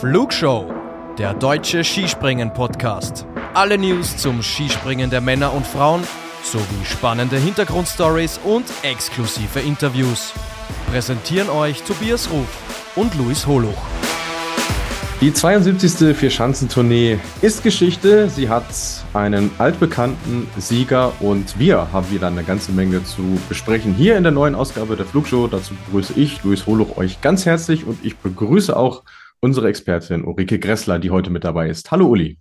Flugshow, der deutsche Skispringen-Podcast. Alle News zum Skispringen der Männer und Frauen sowie spannende Hintergrundstories und exklusive Interviews. Präsentieren euch Tobias Ruf und Luis Holuch. Die 72. Vierschanzentournee ist Geschichte. Sie hat einen altbekannten Sieger und wir haben wieder eine ganze Menge zu besprechen hier in der neuen Ausgabe der Flugshow. Dazu begrüße ich, Luis Holuch, euch ganz herzlich und ich begrüße auch unsere Expertin Ulrike Gressler, die heute mit dabei ist. Hallo Uli.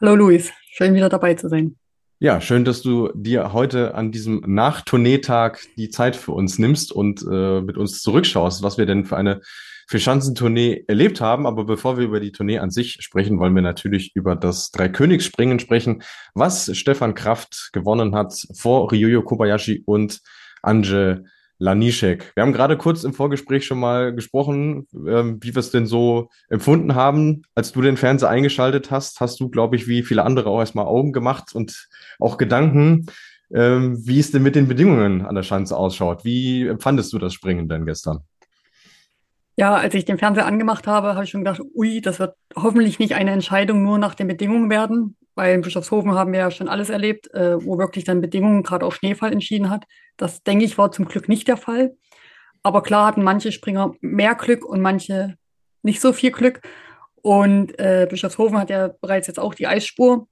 Hallo Luis, schön wieder dabei zu sein. Ja, schön, dass du dir heute an diesem Nachtourneetag die Zeit für uns nimmst und äh, mit uns zurückschaust, was wir denn für eine Vierschanzentournee erlebt haben. Aber bevor wir über die Tournee an sich sprechen, wollen wir natürlich über das Dreikönigsspringen sprechen, was Stefan Kraft gewonnen hat vor Ryuyo Kobayashi und Anje Lanischek. Wir haben gerade kurz im Vorgespräch schon mal gesprochen, ähm, wie wir es denn so empfunden haben. Als du den Fernseher eingeschaltet hast, hast du, glaube ich, wie viele andere auch erstmal Augen gemacht und auch Gedanken, ähm, wie es denn mit den Bedingungen an der Schanze ausschaut. Wie empfandest du das Springen denn gestern? Ja, als ich den Fernseher angemacht habe, habe ich schon gedacht, ui, das wird hoffentlich nicht eine Entscheidung nur nach den Bedingungen werden, weil in Bischofshofen haben wir ja schon alles erlebt, äh, wo wirklich dann Bedingungen gerade auf Schneefall entschieden hat. Das, denke ich, war zum Glück nicht der Fall. Aber klar hatten manche Springer mehr Glück und manche nicht so viel Glück. Und äh, Bischofshofen hat ja bereits jetzt auch die Eisspur.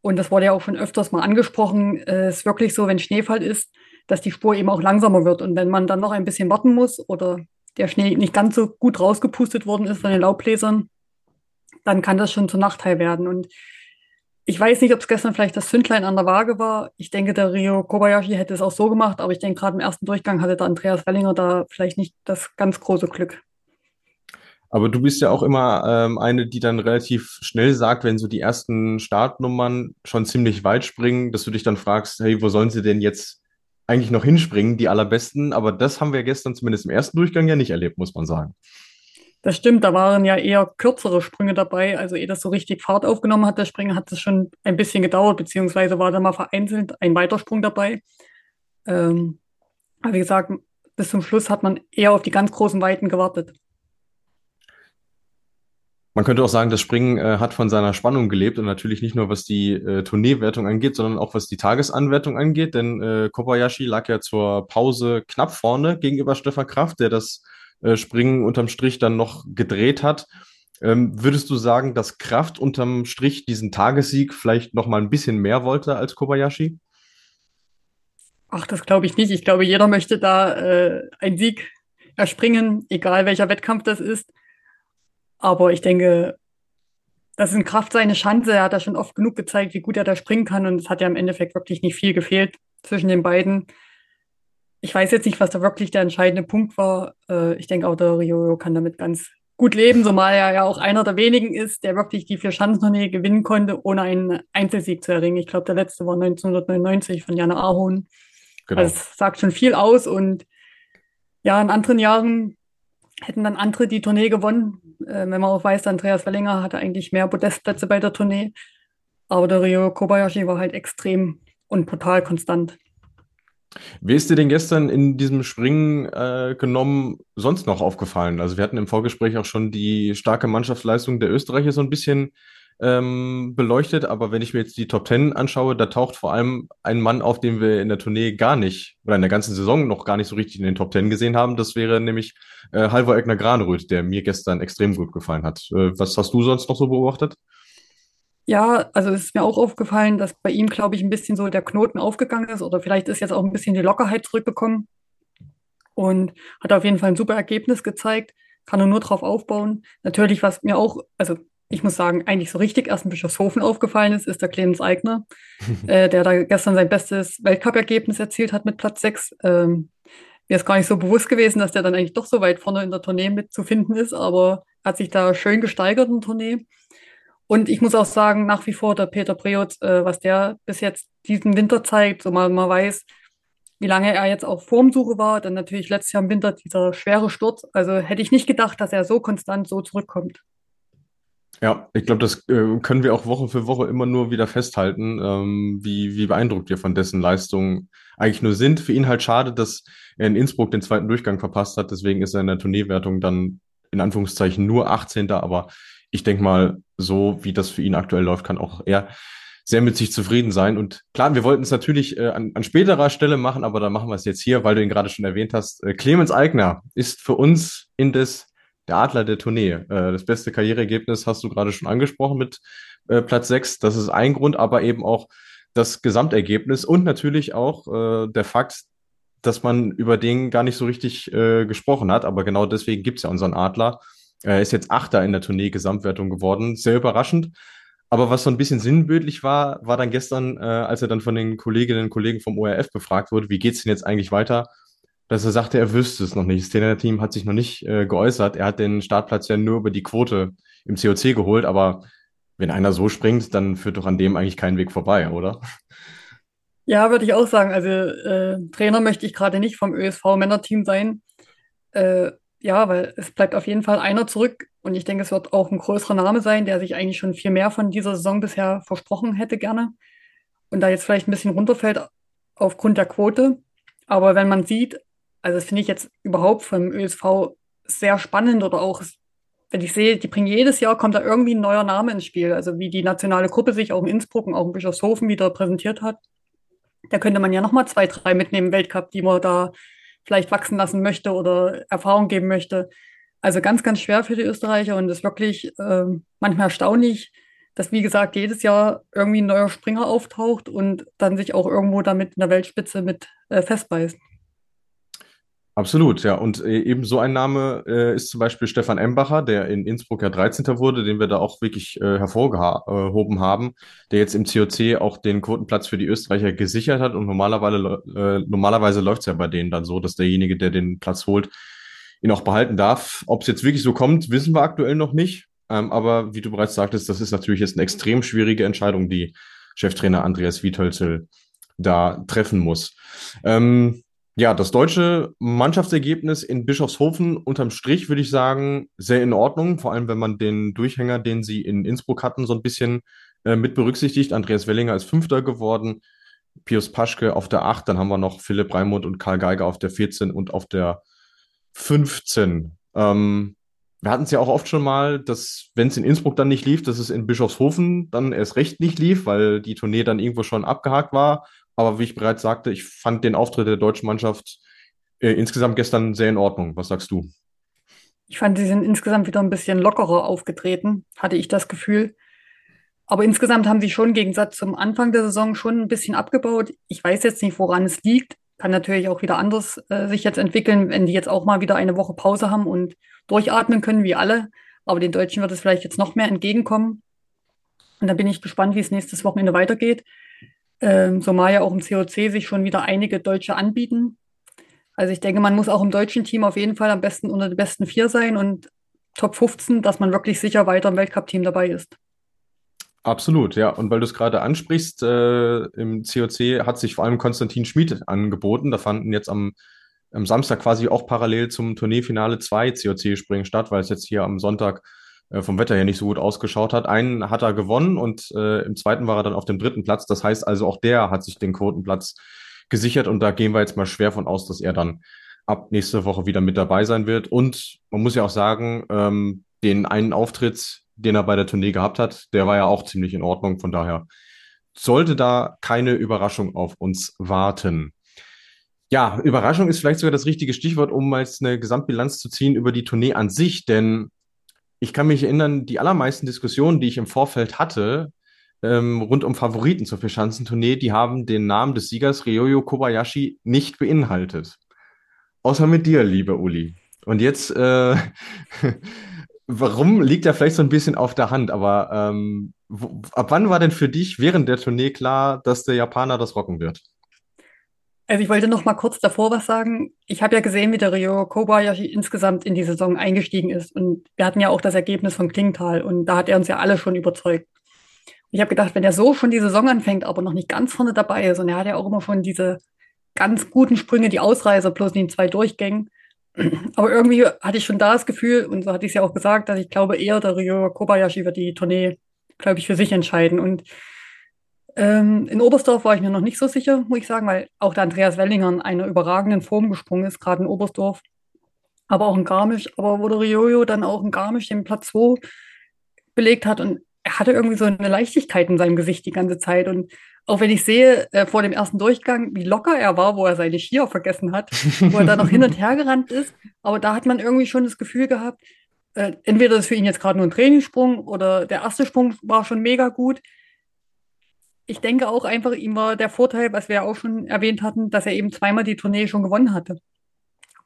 Und das wurde ja auch schon öfters mal angesprochen. Es äh, ist wirklich so, wenn Schneefall ist, dass die Spur eben auch langsamer wird. Und wenn man dann noch ein bisschen warten muss oder der Schnee nicht ganz so gut rausgepustet worden ist von den Laubbläsern, dann kann das schon zu Nachteil werden. Und ich weiß nicht, ob es gestern vielleicht das Zündlein an der Waage war. Ich denke, der Rio Kobayashi hätte es auch so gemacht, aber ich denke, gerade im ersten Durchgang hatte der Andreas Wellinger da vielleicht nicht das ganz große Glück. Aber du bist ja auch immer ähm, eine, die dann relativ schnell sagt, wenn so die ersten Startnummern schon ziemlich weit springen, dass du dich dann fragst, hey, wo sollen sie denn jetzt eigentlich noch hinspringen, die allerbesten? Aber das haben wir gestern zumindest im ersten Durchgang ja nicht erlebt, muss man sagen. Das stimmt, da waren ja eher kürzere Sprünge dabei. Also ehe das so richtig Fahrt aufgenommen hat, der Springen, hat es schon ein bisschen gedauert, beziehungsweise war da mal vereinzelt ein Weitersprung dabei. Ähm, aber wie gesagt, bis zum Schluss hat man eher auf die ganz großen Weiten gewartet. Man könnte auch sagen, das Springen äh, hat von seiner Spannung gelebt und natürlich nicht nur was die äh, Tourneewertung angeht, sondern auch was die Tagesanwertung angeht, denn äh, Kobayashi lag ja zur Pause knapp vorne gegenüber Stefan Kraft, der das äh, Springen unterm Strich dann noch gedreht hat. Ähm, würdest du sagen, dass Kraft unterm Strich diesen Tagessieg vielleicht noch mal ein bisschen mehr wollte als Kobayashi? Ach, das glaube ich nicht. Ich glaube, jeder möchte da äh, einen Sieg erspringen, egal welcher Wettkampf das ist. Aber ich denke, das ist in Kraft seine Chance. Er hat da schon oft genug gezeigt, wie gut er da springen kann. Und es hat ja im Endeffekt wirklich nicht viel gefehlt zwischen den beiden ich weiß jetzt nicht, was da wirklich der entscheidende Punkt war. Äh, ich denke auch, der Rio kann damit ganz gut leben, zumal er ja auch einer der wenigen ist, der wirklich die vier Schanzentournee gewinnen konnte, ohne einen Einzelsieg zu erringen. Ich glaube, der letzte war 1999 von Jana Ahon. Genau. Also das sagt schon viel aus und ja, in anderen Jahren hätten dann andere die Tournee gewonnen. Äh, wenn man auch weiß, Andreas Wellinger hatte eigentlich mehr Podestplätze bei der Tournee. Aber der Rio Kobayashi war halt extrem und brutal konstant. Wie ist dir denn gestern in diesem Springen äh, genommen sonst noch aufgefallen? Also wir hatten im Vorgespräch auch schon die starke Mannschaftsleistung der Österreicher so ein bisschen ähm, beleuchtet, aber wenn ich mir jetzt die Top Ten anschaue, da taucht vor allem ein Mann auf, den wir in der Tournee gar nicht oder in der ganzen Saison noch gar nicht so richtig in den Top Ten gesehen haben. Das wäre nämlich äh, Halvor Egner Granröth, der mir gestern extrem gut gefallen hat. Äh, was hast du sonst noch so beobachtet? Ja, also es ist mir auch aufgefallen, dass bei ihm, glaube ich, ein bisschen so der Knoten aufgegangen ist oder vielleicht ist jetzt auch ein bisschen die Lockerheit zurückgekommen und hat auf jeden Fall ein super Ergebnis gezeigt, kann er nur drauf aufbauen. Natürlich, was mir auch, also ich muss sagen, eigentlich so richtig erst in Bischofshofen aufgefallen ist, ist der Clemens Eigner, äh, der da gestern sein bestes Weltcup-Ergebnis erzielt hat mit Platz 6. Ähm, mir ist gar nicht so bewusst gewesen, dass der dann eigentlich doch so weit vorne in der Tournee mitzufinden ist, aber hat sich da schön gesteigert in der Tournee. Und ich muss auch sagen, nach wie vor der Peter Preutz, äh, was der bis jetzt diesen Winter zeigt, so man, man weiß, wie lange er jetzt auf Formsuche war, dann natürlich letztes Jahr im Winter dieser schwere Sturz. Also hätte ich nicht gedacht, dass er so konstant so zurückkommt. Ja, ich glaube, das äh, können wir auch Woche für Woche immer nur wieder festhalten, ähm, wie, wie beeindruckt wir von dessen Leistungen eigentlich nur sind. Für ihn halt schade, dass er in Innsbruck den zweiten Durchgang verpasst hat. Deswegen ist er in der Tourneewertung dann in Anführungszeichen nur 18. Aber ich denke mal, so wie das für ihn aktuell läuft, kann auch er sehr mit sich zufrieden sein. Und klar, wir wollten es natürlich äh, an, an späterer Stelle machen, aber dann machen wir es jetzt hier, weil du ihn gerade schon erwähnt hast. Äh, Clemens Eigner ist für uns indes der Adler der Tournee. Äh, das beste Karriereergebnis hast du gerade schon angesprochen mit äh, Platz 6. Das ist ein Grund, aber eben auch das Gesamtergebnis und natürlich auch äh, der Fakt, dass man über den gar nicht so richtig äh, gesprochen hat. Aber genau deswegen gibt's ja unseren Adler. Er ist jetzt Achter in der Tournee-Gesamtwertung geworden. Sehr überraschend. Aber was so ein bisschen sinnbildlich war, war dann gestern, äh, als er dann von den Kolleginnen und Kollegen vom ORF befragt wurde, wie geht's denn jetzt eigentlich weiter, dass er sagte, er wüsste es noch nicht. Das Trainerteam hat sich noch nicht äh, geäußert. Er hat den Startplatz ja nur über die Quote im COC geholt, aber wenn einer so springt, dann führt doch an dem eigentlich kein Weg vorbei, oder? Ja, würde ich auch sagen. Also äh, Trainer möchte ich gerade nicht vom ÖSV-Männerteam sein. Äh, ja, weil es bleibt auf jeden Fall einer zurück und ich denke, es wird auch ein größerer Name sein, der sich eigentlich schon viel mehr von dieser Saison bisher versprochen hätte gerne und da jetzt vielleicht ein bisschen runterfällt aufgrund der Quote. Aber wenn man sieht, also das finde ich jetzt überhaupt vom ÖSV sehr spannend oder auch, wenn ich sehe, die bringen jedes Jahr, kommt da irgendwie ein neuer Name ins Spiel. Also wie die nationale Gruppe sich auch in Innsbruck und auch in Bischofshofen wieder präsentiert hat. Da könnte man ja nochmal zwei, drei mitnehmen im Weltcup, die man da vielleicht wachsen lassen möchte oder Erfahrung geben möchte. Also ganz, ganz schwer für die Österreicher und es ist wirklich äh, manchmal erstaunlich, dass, wie gesagt, jedes Jahr irgendwie ein neuer Springer auftaucht und dann sich auch irgendwo damit in der Weltspitze mit äh, festbeißt. Absolut, ja. Und äh, eben so ein Name äh, ist zum Beispiel Stefan Embacher, der in Innsbruck ja 13. wurde, den wir da auch wirklich äh, hervorgehoben haben, der jetzt im COC auch den Quotenplatz für die Österreicher gesichert hat. Und normalerweise, äh, normalerweise läuft es ja bei denen dann so, dass derjenige, der den Platz holt, ihn auch behalten darf. Ob es jetzt wirklich so kommt, wissen wir aktuell noch nicht. Ähm, aber wie du bereits sagtest, das ist natürlich jetzt eine extrem schwierige Entscheidung, die Cheftrainer Andreas Wiethölzel da treffen muss. Ähm, ja, das deutsche Mannschaftsergebnis in Bischofshofen unterm Strich würde ich sagen, sehr in Ordnung. Vor allem, wenn man den Durchhänger, den sie in Innsbruck hatten, so ein bisschen äh, mit berücksichtigt. Andreas Wellinger ist Fünfter geworden, Pius Paschke auf der Acht, dann haben wir noch Philipp Raimund und Karl Geiger auf der 14 und auf der 15. Ähm, wir hatten es ja auch oft schon mal, dass wenn es in Innsbruck dann nicht lief, dass es in Bischofshofen dann erst recht nicht lief, weil die Tournee dann irgendwo schon abgehakt war aber wie ich bereits sagte, ich fand den Auftritt der deutschen Mannschaft äh, insgesamt gestern sehr in Ordnung. Was sagst du? Ich fand, sie sind insgesamt wieder ein bisschen lockerer aufgetreten, hatte ich das Gefühl. Aber insgesamt haben sie schon im Gegensatz zum Anfang der Saison schon ein bisschen abgebaut. Ich weiß jetzt nicht, woran es liegt. Kann natürlich auch wieder anders äh, sich jetzt entwickeln, wenn die jetzt auch mal wieder eine Woche Pause haben und durchatmen können, wie alle. Aber den Deutschen wird es vielleicht jetzt noch mehr entgegenkommen. Und da bin ich gespannt, wie es nächstes Wochenende weitergeht ähm, zumal ja auch im COC sich schon wieder einige Deutsche anbieten. Also ich denke, man muss auch im deutschen Team auf jeden Fall am besten unter den besten vier sein und Top 15, dass man wirklich sicher weiter im Weltcup-Team dabei ist. Absolut, ja. Und weil du es gerade ansprichst, äh, im COC hat sich vor allem Konstantin Schmid angeboten. Da fanden jetzt am, am Samstag quasi auch parallel zum Tourneefinale zwei COC-Springen statt, weil es jetzt hier am Sonntag vom Wetter her nicht so gut ausgeschaut hat. Einen hat er gewonnen und äh, im zweiten war er dann auf dem dritten Platz. Das heißt also, auch der hat sich den Quotenplatz gesichert und da gehen wir jetzt mal schwer von aus, dass er dann ab nächste Woche wieder mit dabei sein wird. Und man muss ja auch sagen, ähm, den einen Auftritt, den er bei der Tournee gehabt hat, der war ja auch ziemlich in Ordnung. Von daher sollte da keine Überraschung auf uns warten. Ja, Überraschung ist vielleicht sogar das richtige Stichwort, um mal jetzt eine Gesamtbilanz zu ziehen über die Tournee an sich, denn ich kann mich erinnern, die allermeisten Diskussionen, die ich im Vorfeld hatte, ähm, rund um Favoriten zur Vierschanzentournee, die haben den Namen des Siegers Ryoyo Kobayashi nicht beinhaltet. Außer mit dir, lieber Uli. Und jetzt, äh, warum liegt er vielleicht so ein bisschen auf der Hand, aber ähm, ab wann war denn für dich während der Tournee klar, dass der Japaner das rocken wird? Also ich wollte noch mal kurz davor was sagen. Ich habe ja gesehen, wie der Ryo Kobayashi insgesamt in die Saison eingestiegen ist. Und wir hatten ja auch das Ergebnis von Klingenthal und da hat er uns ja alle schon überzeugt. Ich habe gedacht, wenn er so schon die Saison anfängt, aber noch nicht ganz vorne dabei ist und er hat ja auch immer schon diese ganz guten Sprünge, die Ausreise, bloß in den zwei Durchgängen. Aber irgendwie hatte ich schon da das Gefühl, und so hatte ich es ja auch gesagt, dass ich glaube eher, der Ryo Kobayashi wird die Tournee, glaube ich, für sich entscheiden. Und ähm, in Oberstdorf war ich mir noch nicht so sicher, muss ich sagen, weil auch der Andreas Wellinger in einer überragenden Form gesprungen ist, gerade in Oberstdorf, aber auch in Garmisch. Aber wo der Riojo dann auch in Garmisch den Platz 2 belegt hat und er hatte irgendwie so eine Leichtigkeit in seinem Gesicht die ganze Zeit. Und auch wenn ich sehe, äh, vor dem ersten Durchgang, wie locker er war, wo er seine Skier vergessen hat, wo er da noch hin und her gerannt ist, aber da hat man irgendwie schon das Gefühl gehabt, äh, entweder ist für ihn jetzt gerade nur ein Trainingssprung oder der erste Sprung war schon mega gut. Ich denke auch einfach, ihm war der Vorteil, was wir ja auch schon erwähnt hatten, dass er eben zweimal die Tournee schon gewonnen hatte.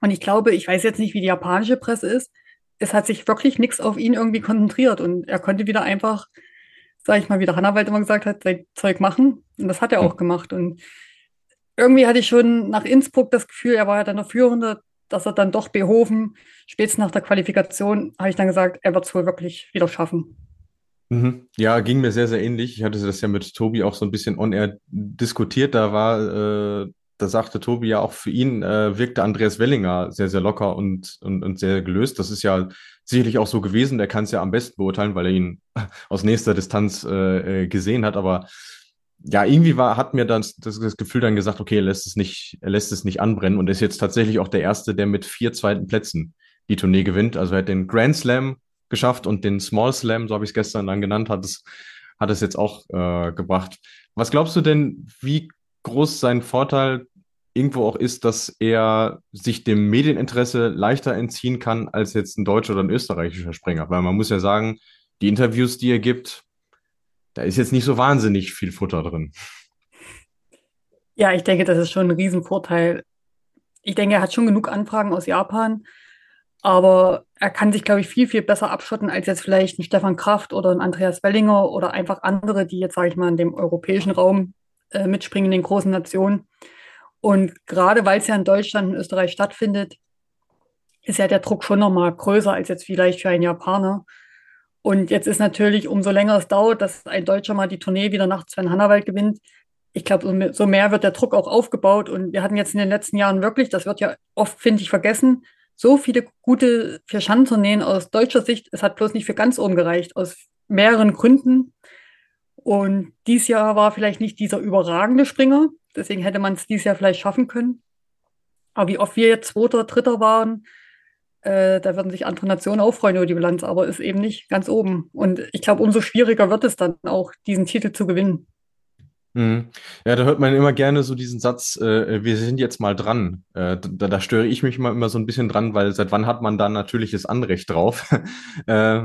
Und ich glaube, ich weiß jetzt nicht, wie die japanische Presse ist, es hat sich wirklich nichts auf ihn irgendwie konzentriert und er konnte wieder einfach, sag ich mal, wie der Hannawald immer gesagt hat, sein Zeug machen. Und das hat er auch gemacht. Und irgendwie hatte ich schon nach Innsbruck das Gefühl, er war ja dann der Führende, dass er dann doch behoben, spätestens nach der Qualifikation, habe ich dann gesagt, er wird es wohl wirklich wieder schaffen. Mhm. Ja, ging mir sehr, sehr ähnlich. Ich hatte das ja mit Tobi auch so ein bisschen on-air diskutiert. Da war äh, da sagte Tobi ja auch, für ihn äh, wirkte Andreas Wellinger sehr, sehr locker und, und, und sehr gelöst. Das ist ja sicherlich auch so gewesen. Der kann es ja am besten beurteilen, weil er ihn aus nächster Distanz äh, äh, gesehen hat. Aber ja, irgendwie war, hat mir dann das, das, Gefühl dann gesagt, okay, er lässt es nicht, er lässt es nicht anbrennen und ist jetzt tatsächlich auch der Erste, der mit vier zweiten Plätzen die Tournee gewinnt. Also er hat den Grand Slam geschafft und den Small Slam, so habe ich es gestern dann genannt, hat es, hat es jetzt auch äh, gebracht. Was glaubst du denn, wie groß sein Vorteil irgendwo auch ist, dass er sich dem Medieninteresse leichter entziehen kann als jetzt ein deutscher oder ein österreichischer Springer. Weil man muss ja sagen, die Interviews, die er gibt, da ist jetzt nicht so wahnsinnig viel Futter drin. Ja, ich denke, das ist schon ein Riesenvorteil. Ich denke, er hat schon genug Anfragen aus Japan, aber er kann sich, glaube ich, viel, viel besser abschotten als jetzt vielleicht ein Stefan Kraft oder ein Andreas Wellinger oder einfach andere, die jetzt, sage ich mal, in dem europäischen Raum äh, mitspringen, in den großen Nationen. Und gerade weil es ja in Deutschland und Österreich stattfindet, ist ja der Druck schon nochmal größer als jetzt vielleicht für einen Japaner. Und jetzt ist natürlich, umso länger es dauert, dass ein Deutscher mal die Tournee wieder nach Sven Hannawald gewinnt, ich glaube, so mehr wird der Druck auch aufgebaut. Und wir hatten jetzt in den letzten Jahren wirklich, das wird ja oft, finde ich, vergessen, so viele gute Vierschanzentourneen aus deutscher Sicht. Es hat bloß nicht für ganz oben gereicht, aus mehreren Gründen. Und dies Jahr war vielleicht nicht dieser überragende Springer, Deswegen hätte man es dieses Jahr vielleicht schaffen können. Aber wie oft wir jetzt Zweiter, Dritter waren, äh, da würden sich andere Nationen auch freuen über die Bilanz, aber ist eben nicht ganz oben. Und ich glaube, umso schwieriger wird es dann auch, diesen Titel zu gewinnen. Mhm. Ja, da hört man immer gerne so diesen Satz, äh, wir sind jetzt mal dran. Äh, da, da störe ich mich mal immer so ein bisschen dran, weil seit wann hat man da natürliches Anrecht drauf? äh,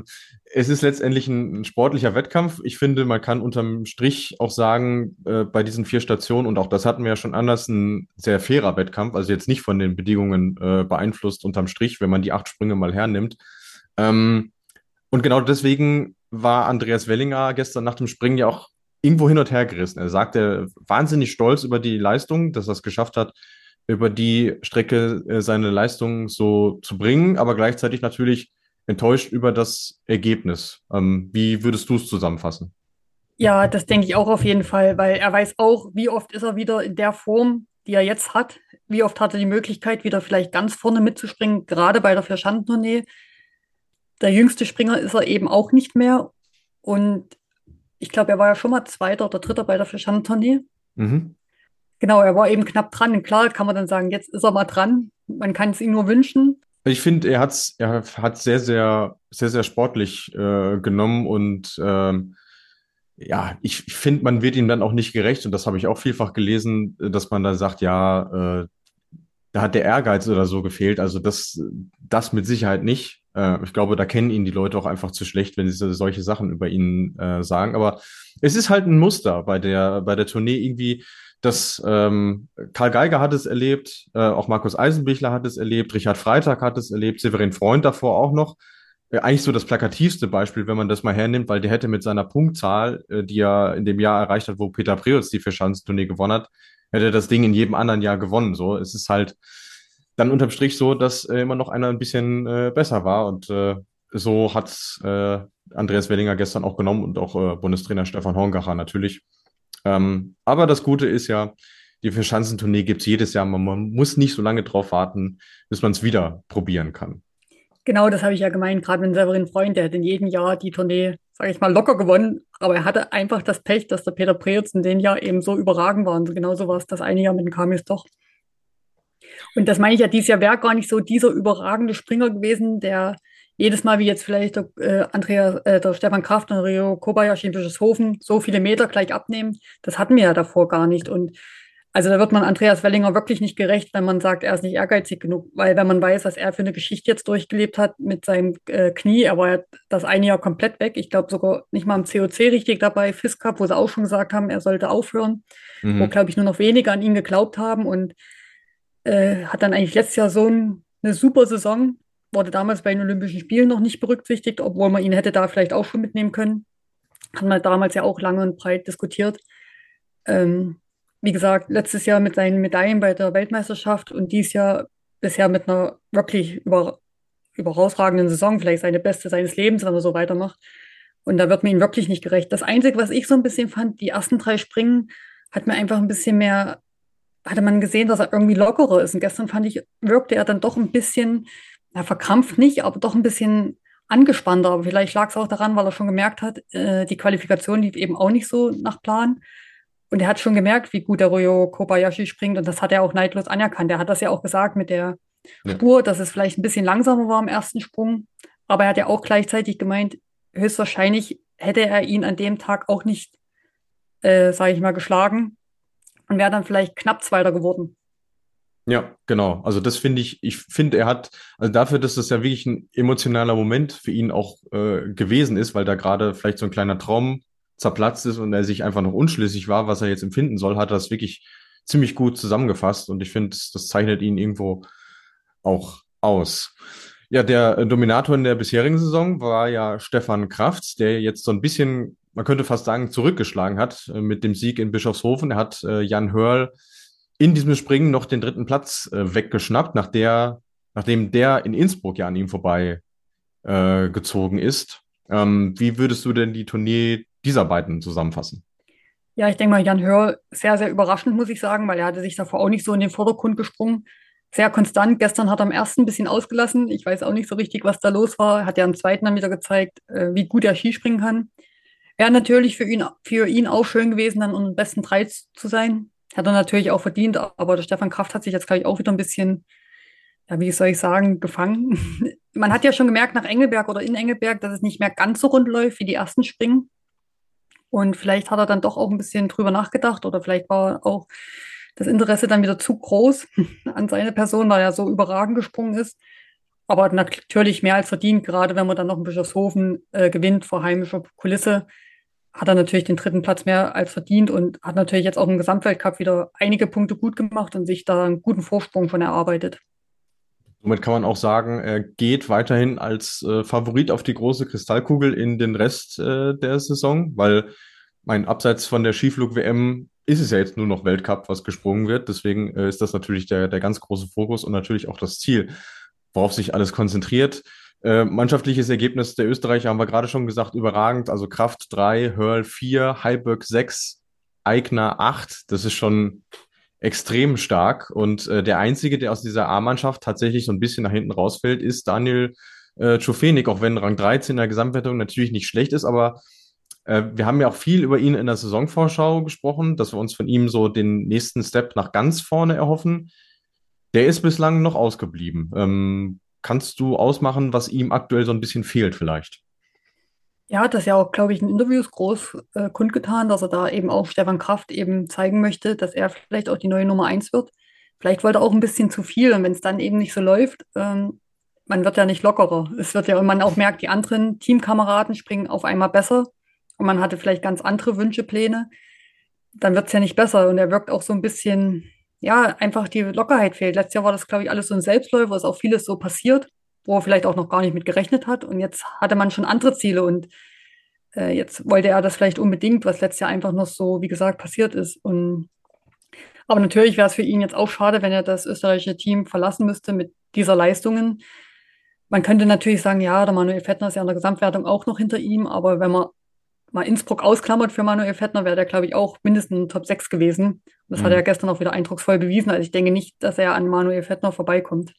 es ist letztendlich ein, ein, sportlicher Wettkampf. Ich finde, man kann unterm Strich auch sagen, äh, bei diesen vier Stationen, und auch das hatten wir ja schon anders, ein sehr fairer Wettkampf, also jetzt nicht von den Bedingungen äh, beeinflusst unterm Strich, wenn man die acht Sprünge mal hernimmt. Ähm, und genau deswegen war Andreas Wellinger gestern nach dem Springen ja auch irgendwo hin und her gerissen. Er sagte, wahnsinnig stolz über die Leistung, dass er es geschafft hat, über die Strecke äh, seine Leistung so zu bringen, aber gleichzeitig natürlich enttäuscht über das Ergebnis. Ähm, wie würdest du es zusammenfassen? Ja, das denke ich auch auf jeden Fall, weil er weiß auch, wie oft ist er wieder in der Form, die er jetzt hat. Wie oft hat er die Möglichkeit, wieder vielleicht ganz vorne mitzuspringen, gerade bei der Vierschandentournee. Der jüngste Springer ist er eben auch nicht mehr. Und ich glaube, er war ja schon mal Zweiter oder Dritter bei der Fischhandtournee. Mhm. Genau, er war eben knapp dran. Und klar kann man dann sagen, jetzt ist er mal dran. Man kann es ihm nur wünschen. Ich finde, er er hat sehr, sehr, sehr, sehr sportlich äh, genommen und ähm, ja, ich, ich finde, man wird ihm dann auch nicht gerecht und das habe ich auch vielfach gelesen, dass man da sagt, ja, äh, da hat der Ehrgeiz oder so gefehlt. Also das, das mit Sicherheit nicht. Äh, ich glaube, da kennen ihn die Leute auch einfach zu schlecht, wenn sie solche Sachen über ihn äh, sagen. Aber es ist halt ein Muster bei der, bei der Tournee irgendwie. dass ähm, Karl Geiger hat es erlebt, äh, auch Markus Eisenbichler hat es erlebt, Richard Freitag hat es erlebt, Severin Freund davor auch noch. Äh, eigentlich so das plakativste Beispiel, wenn man das mal hernimmt, weil der hätte mit seiner Punktzahl, äh, die er in dem Jahr erreicht hat, wo Peter Preutz die Verschanzentournee gewonnen hat, hätte das Ding in jedem anderen Jahr gewonnen. So, es ist halt, dann unterm Strich so, dass äh, immer noch einer ein bisschen äh, besser war. Und äh, so hat äh, Andreas Wellinger gestern auch genommen und auch äh, Bundestrainer Stefan Horngacher natürlich. Ähm, aber das Gute ist ja, die Verschanzentournee gibt es jedes Jahr. Man, man, muss nicht so lange drauf warten, bis man es wieder probieren kann. Genau, das habe ich ja gemeint, gerade mit Severin Freund, der hat in jedem Jahr die Tournee, sage ich mal, locker gewonnen. Aber er hatte einfach das Pech, dass der Peter Preetz in dem Jahr eben so überragend war. Und genauso war es das eine Jahr mit dem Kamis doch. Und das meine ich ja, dieses Jahr wäre gar nicht so dieser überragende Springer gewesen, der jedes Mal, wie jetzt vielleicht der, äh, Andrea, äh, der Stefan Kraft und Rio Kobayashi in Bischofshofen so viele Meter gleich abnehmen, das hatten wir ja davor gar nicht. Und also da wird man Andreas Wellinger wirklich nicht gerecht, wenn man sagt, er ist nicht ehrgeizig genug, weil wenn man weiß, was er für eine Geschichte jetzt durchgelebt hat mit seinem äh, Knie, er war ja das eine Jahr komplett weg. Ich glaube sogar nicht mal im COC richtig dabei, FIS Cup, wo sie auch schon gesagt haben, er sollte aufhören, mhm. wo glaube ich nur noch wenige an ihn geglaubt haben und äh, hat dann eigentlich letztes Jahr so ein, eine super Saison, wurde damals bei den Olympischen Spielen noch nicht berücksichtigt, obwohl man ihn hätte da vielleicht auch schon mitnehmen können. Haben wir damals ja auch lange und breit diskutiert. Ähm, wie gesagt, letztes Jahr mit seinen Medaillen bei der Weltmeisterschaft und dieses Jahr bisher mit einer wirklich über, überausragenden Saison, vielleicht seine beste seines Lebens, wenn er so weitermacht. Und da wird mir ihn wirklich nicht gerecht. Das Einzige, was ich so ein bisschen fand, die ersten drei Springen hat mir einfach ein bisschen mehr, hatte man gesehen, dass er irgendwie lockerer ist. Und gestern fand ich, wirkte er dann doch ein bisschen, na, verkrampft nicht, aber doch ein bisschen angespannter. Aber vielleicht lag es auch daran, weil er schon gemerkt hat, äh, die Qualifikation lief eben auch nicht so nach Plan. Und er hat schon gemerkt, wie gut der Ryo Kobayashi springt. Und das hat er auch neidlos anerkannt. Er hat das ja auch gesagt mit der ja. Spur, dass es vielleicht ein bisschen langsamer war im ersten Sprung. Aber er hat ja auch gleichzeitig gemeint, höchstwahrscheinlich hätte er ihn an dem Tag auch nicht, äh, sage ich mal, geschlagen und wäre dann vielleicht knapp Zweiter geworden. Ja, genau. Also das finde ich, ich finde, er hat, also dafür, dass das ja wirklich ein emotionaler Moment für ihn auch äh, gewesen ist, weil da gerade vielleicht so ein kleiner Traum zerplatzt ist und er sich einfach noch unschlüssig war, was er jetzt empfinden soll, hat er das wirklich ziemlich gut zusammengefasst und ich finde, das zeichnet ihn irgendwo auch aus. Ja, der Dominator in der bisherigen Saison war ja Stefan Kraft, der jetzt so ein bisschen, man könnte fast sagen, zurückgeschlagen hat äh, mit dem Sieg in Bischofshofen. Er hat äh, Jan Hörl in diesem Springen noch den dritten Platz äh, weggeschnappt, nach der, nachdem der in Innsbruck ja an ihm vorbei gezogen ist. Ähm, wie würdest du denn die Tournee dieser beiden zusammenfassen? Ja, ich denke mal, Jan Hör sehr, sehr überraschend, muss ich sagen, weil er hatte sich davor auch nicht so in den Vordergrund gesprungen. Sehr konstant. Gestern hat er am ersten ein bisschen ausgelassen. Ich weiß auch nicht so richtig, was da los war. Hat ja am zweiten dann wieder gezeigt, wie gut er Skispringen kann. Wäre natürlich für ihn, für ihn auch schön gewesen, dann unter den besten drei zu sein. Hat er natürlich auch verdient, aber der Stefan Kraft hat sich jetzt, glaube ich, auch wieder ein bisschen, ja, wie soll ich sagen, gefangen. Man hat ja schon gemerkt nach Engelberg oder in Engelberg, dass es nicht mehr ganz so rund läuft wie die ersten Springen. Und vielleicht hat er dann doch auch ein bisschen drüber nachgedacht oder vielleicht war auch das Interesse dann wieder zu groß an seine Person, weil er so überragend gesprungen ist. Aber natürlich mehr als verdient, gerade wenn man dann noch in Bischofshofen äh, gewinnt vor heimischer Kulisse, hat er natürlich den dritten Platz mehr als verdient und hat natürlich jetzt auch im Gesamtweltcup wieder einige Punkte gut gemacht und sich da einen guten Vorsprung von erarbeitet. Somit kann man auch sagen, er geht weiterhin als äh, Favorit auf die große Kristallkugel in den Rest äh, der Saison, weil mein Abseits von der Skiflug-WM ist es ja jetzt nur noch Weltcup, was gesprungen wird. Deswegen äh, ist das natürlich der, der ganz große Fokus und natürlich auch das Ziel, worauf sich alles konzentriert. Äh, mannschaftliches Ergebnis der Österreicher haben wir gerade schon gesagt, überragend. Also Kraft 3, Hörl 4, Heiberg 6, Eigner 8. Das ist schon extrem stark. Und äh, der Einzige, der aus dieser A-Mannschaft tatsächlich so ein bisschen nach hinten rausfällt, ist Daniel äh, Czufenik, auch wenn Rang 13 in der Gesamtwertung natürlich nicht schlecht ist, aber äh, wir haben ja auch viel über ihn in der Saisonvorschau gesprochen, dass wir uns von ihm so den nächsten Step nach ganz vorne erhoffen. Der ist bislang noch ausgeblieben. Ähm, kannst du ausmachen, was ihm aktuell so ein bisschen fehlt vielleicht? Ja, das ja auch, glaube ich, in Interviews groß äh, kundgetan, dass er da eben auch Stefan Kraft eben zeigen möchte, dass er vielleicht auch die neue Nummer eins wird. Vielleicht wollte er auch ein bisschen zu viel und wenn es dann eben nicht so läuft, ähm, man wird ja nicht lockerer. Es wird ja, und man auch merkt, die anderen Teamkameraden springen auf einmal besser und man hatte vielleicht ganz andere Wünsche, Pläne, dann wird es ja nicht besser und er wirkt auch so ein bisschen, ja, einfach die Lockerheit fehlt. Letztes Jahr war das, glaube ich, alles so ein Selbstläufer, ist auch vieles so passiert wo er vielleicht auch noch gar nicht mit gerechnet hat. Und jetzt hatte man schon andere Ziele und äh, jetzt wollte er das vielleicht unbedingt, was letztes Jahr einfach noch so, wie gesagt, passiert ist. Und aber natürlich wäre es für ihn jetzt auch schade, wenn er das österreichische Team verlassen müsste mit dieser Leistungen. Man könnte natürlich sagen, ja, der Manuel Fettner ist ja in der Gesamtwertung auch noch hinter ihm, aber wenn man mal Innsbruck ausklammert für Manuel Fettner, wäre der, glaube ich, auch mindestens Top 6 gewesen. Und das mhm. hat er gestern auch wieder eindrucksvoll bewiesen. Also ich denke nicht, dass er an Manuel Fettner vorbeikommt.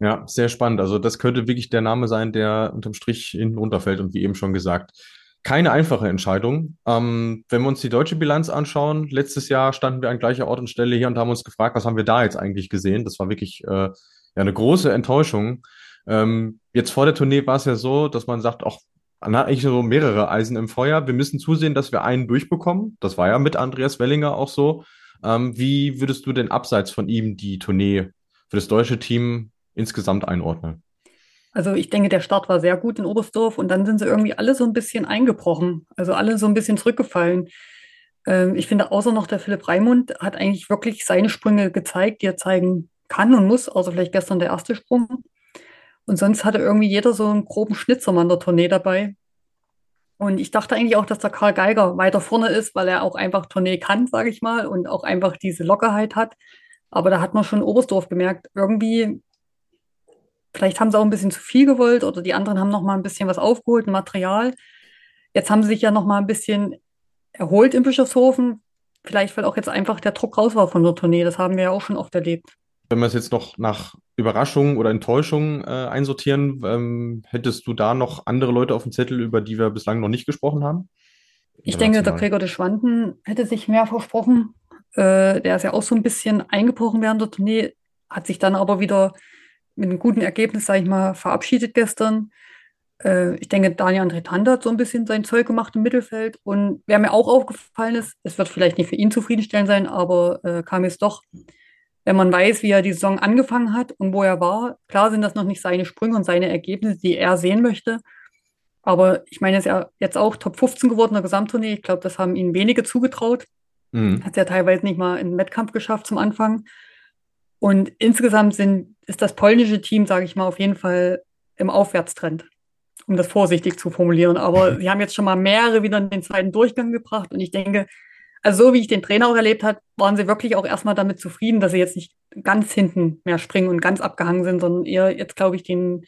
Ja, sehr spannend. Also das könnte wirklich der Name sein, der unterm Strich hinten runterfällt und wie eben schon gesagt, keine einfache Entscheidung. Ähm, wenn wir uns die deutsche Bilanz anschauen, letztes Jahr standen wir an gleicher Ort und Stelle hier und haben uns gefragt, was haben wir da jetzt eigentlich gesehen? Das war wirklich äh, ja eine große Enttäuschung. Ähm, jetzt vor der Tournee war es ja so, dass man sagt, auch hat eigentlich so mehrere Eisen im Feuer. Wir müssen zusehen, dass wir einen durchbekommen. Das war ja mit Andreas Wellinger auch so. Ähm, wie würdest du denn abseits von ihm die Tournee für das deutsche Team insgesamt einordnen? Also ich denke, der Start war sehr gut in Oberstdorf und dann sind sie irgendwie alle so ein bisschen eingebrochen, also alle so ein bisschen zurückgefallen. Ähm, ich finde, außer noch der Philipp Raimund hat eigentlich wirklich seine Sprünge gezeigt, die er zeigen kann und muss, außer vielleicht gestern der erste Sprung. Und sonst hatte irgendwie jeder so einen groben Schnitzermann der Tournee dabei. Und ich dachte eigentlich auch, dass der Karl Geiger weiter vorne ist, weil er auch einfach Tournee kann, sage ich mal, und auch einfach diese Lockerheit hat. Aber da hat man schon Oberstdorf gemerkt, irgendwie, vielleicht haben sie auch ein bisschen zu viel gewollt oder die anderen haben noch mal ein bisschen was aufgeholt, ein Material. Jetzt haben sie sich ja noch mal ein bisschen erholt in Bischofshofen. Vielleicht, weil auch jetzt einfach der Druck raus war von der Tournee. Das haben wir ja auch schon oft erlebt. Wenn wir es jetzt noch nach Überraschungen oder Enttäuschungen äh, einsortieren, ähm, hättest du da noch andere Leute auf dem Zettel, über die wir bislang noch nicht gesprochen haben? Ich denke, der Gregor de Schwanden hätte sich mehr versprochen. Äh, der ist ja auch so ein bisschen eingebrochen während der Tournee, hat sich dann aber wieder mit einem guten Ergebnis, sage ich mal, verabschiedet gestern. Äh, ich denke, Daniel André Tanda hat so ein bisschen sein Zeug gemacht im Mittelfeld. Und wer mir auch aufgefallen ist, es wird vielleicht nicht für ihn zufriedenstellend sein, aber äh, kam es doch, wenn man weiß, wie er die Saison angefangen hat und wo er war. Klar sind das noch nicht seine Sprünge und seine Ergebnisse, die er sehen möchte. Aber ich meine, er ist ja jetzt auch Top 15 geworden in der Gesamttournee. Ich glaube, das haben ihm wenige zugetraut. Mhm. Hat es ja teilweise nicht mal in Wettkampf geschafft zum Anfang. Und insgesamt sind, ist das polnische Team, sage ich mal, auf jeden Fall im Aufwärtstrend, um das vorsichtig zu formulieren. Aber sie haben jetzt schon mal mehrere wieder in den zweiten Durchgang gebracht. Und ich denke, also so wie ich den Trainer auch erlebt habe, waren sie wirklich auch erstmal damit zufrieden, dass sie jetzt nicht ganz hinten mehr springen und ganz abgehangen sind, sondern eher jetzt, glaube ich, den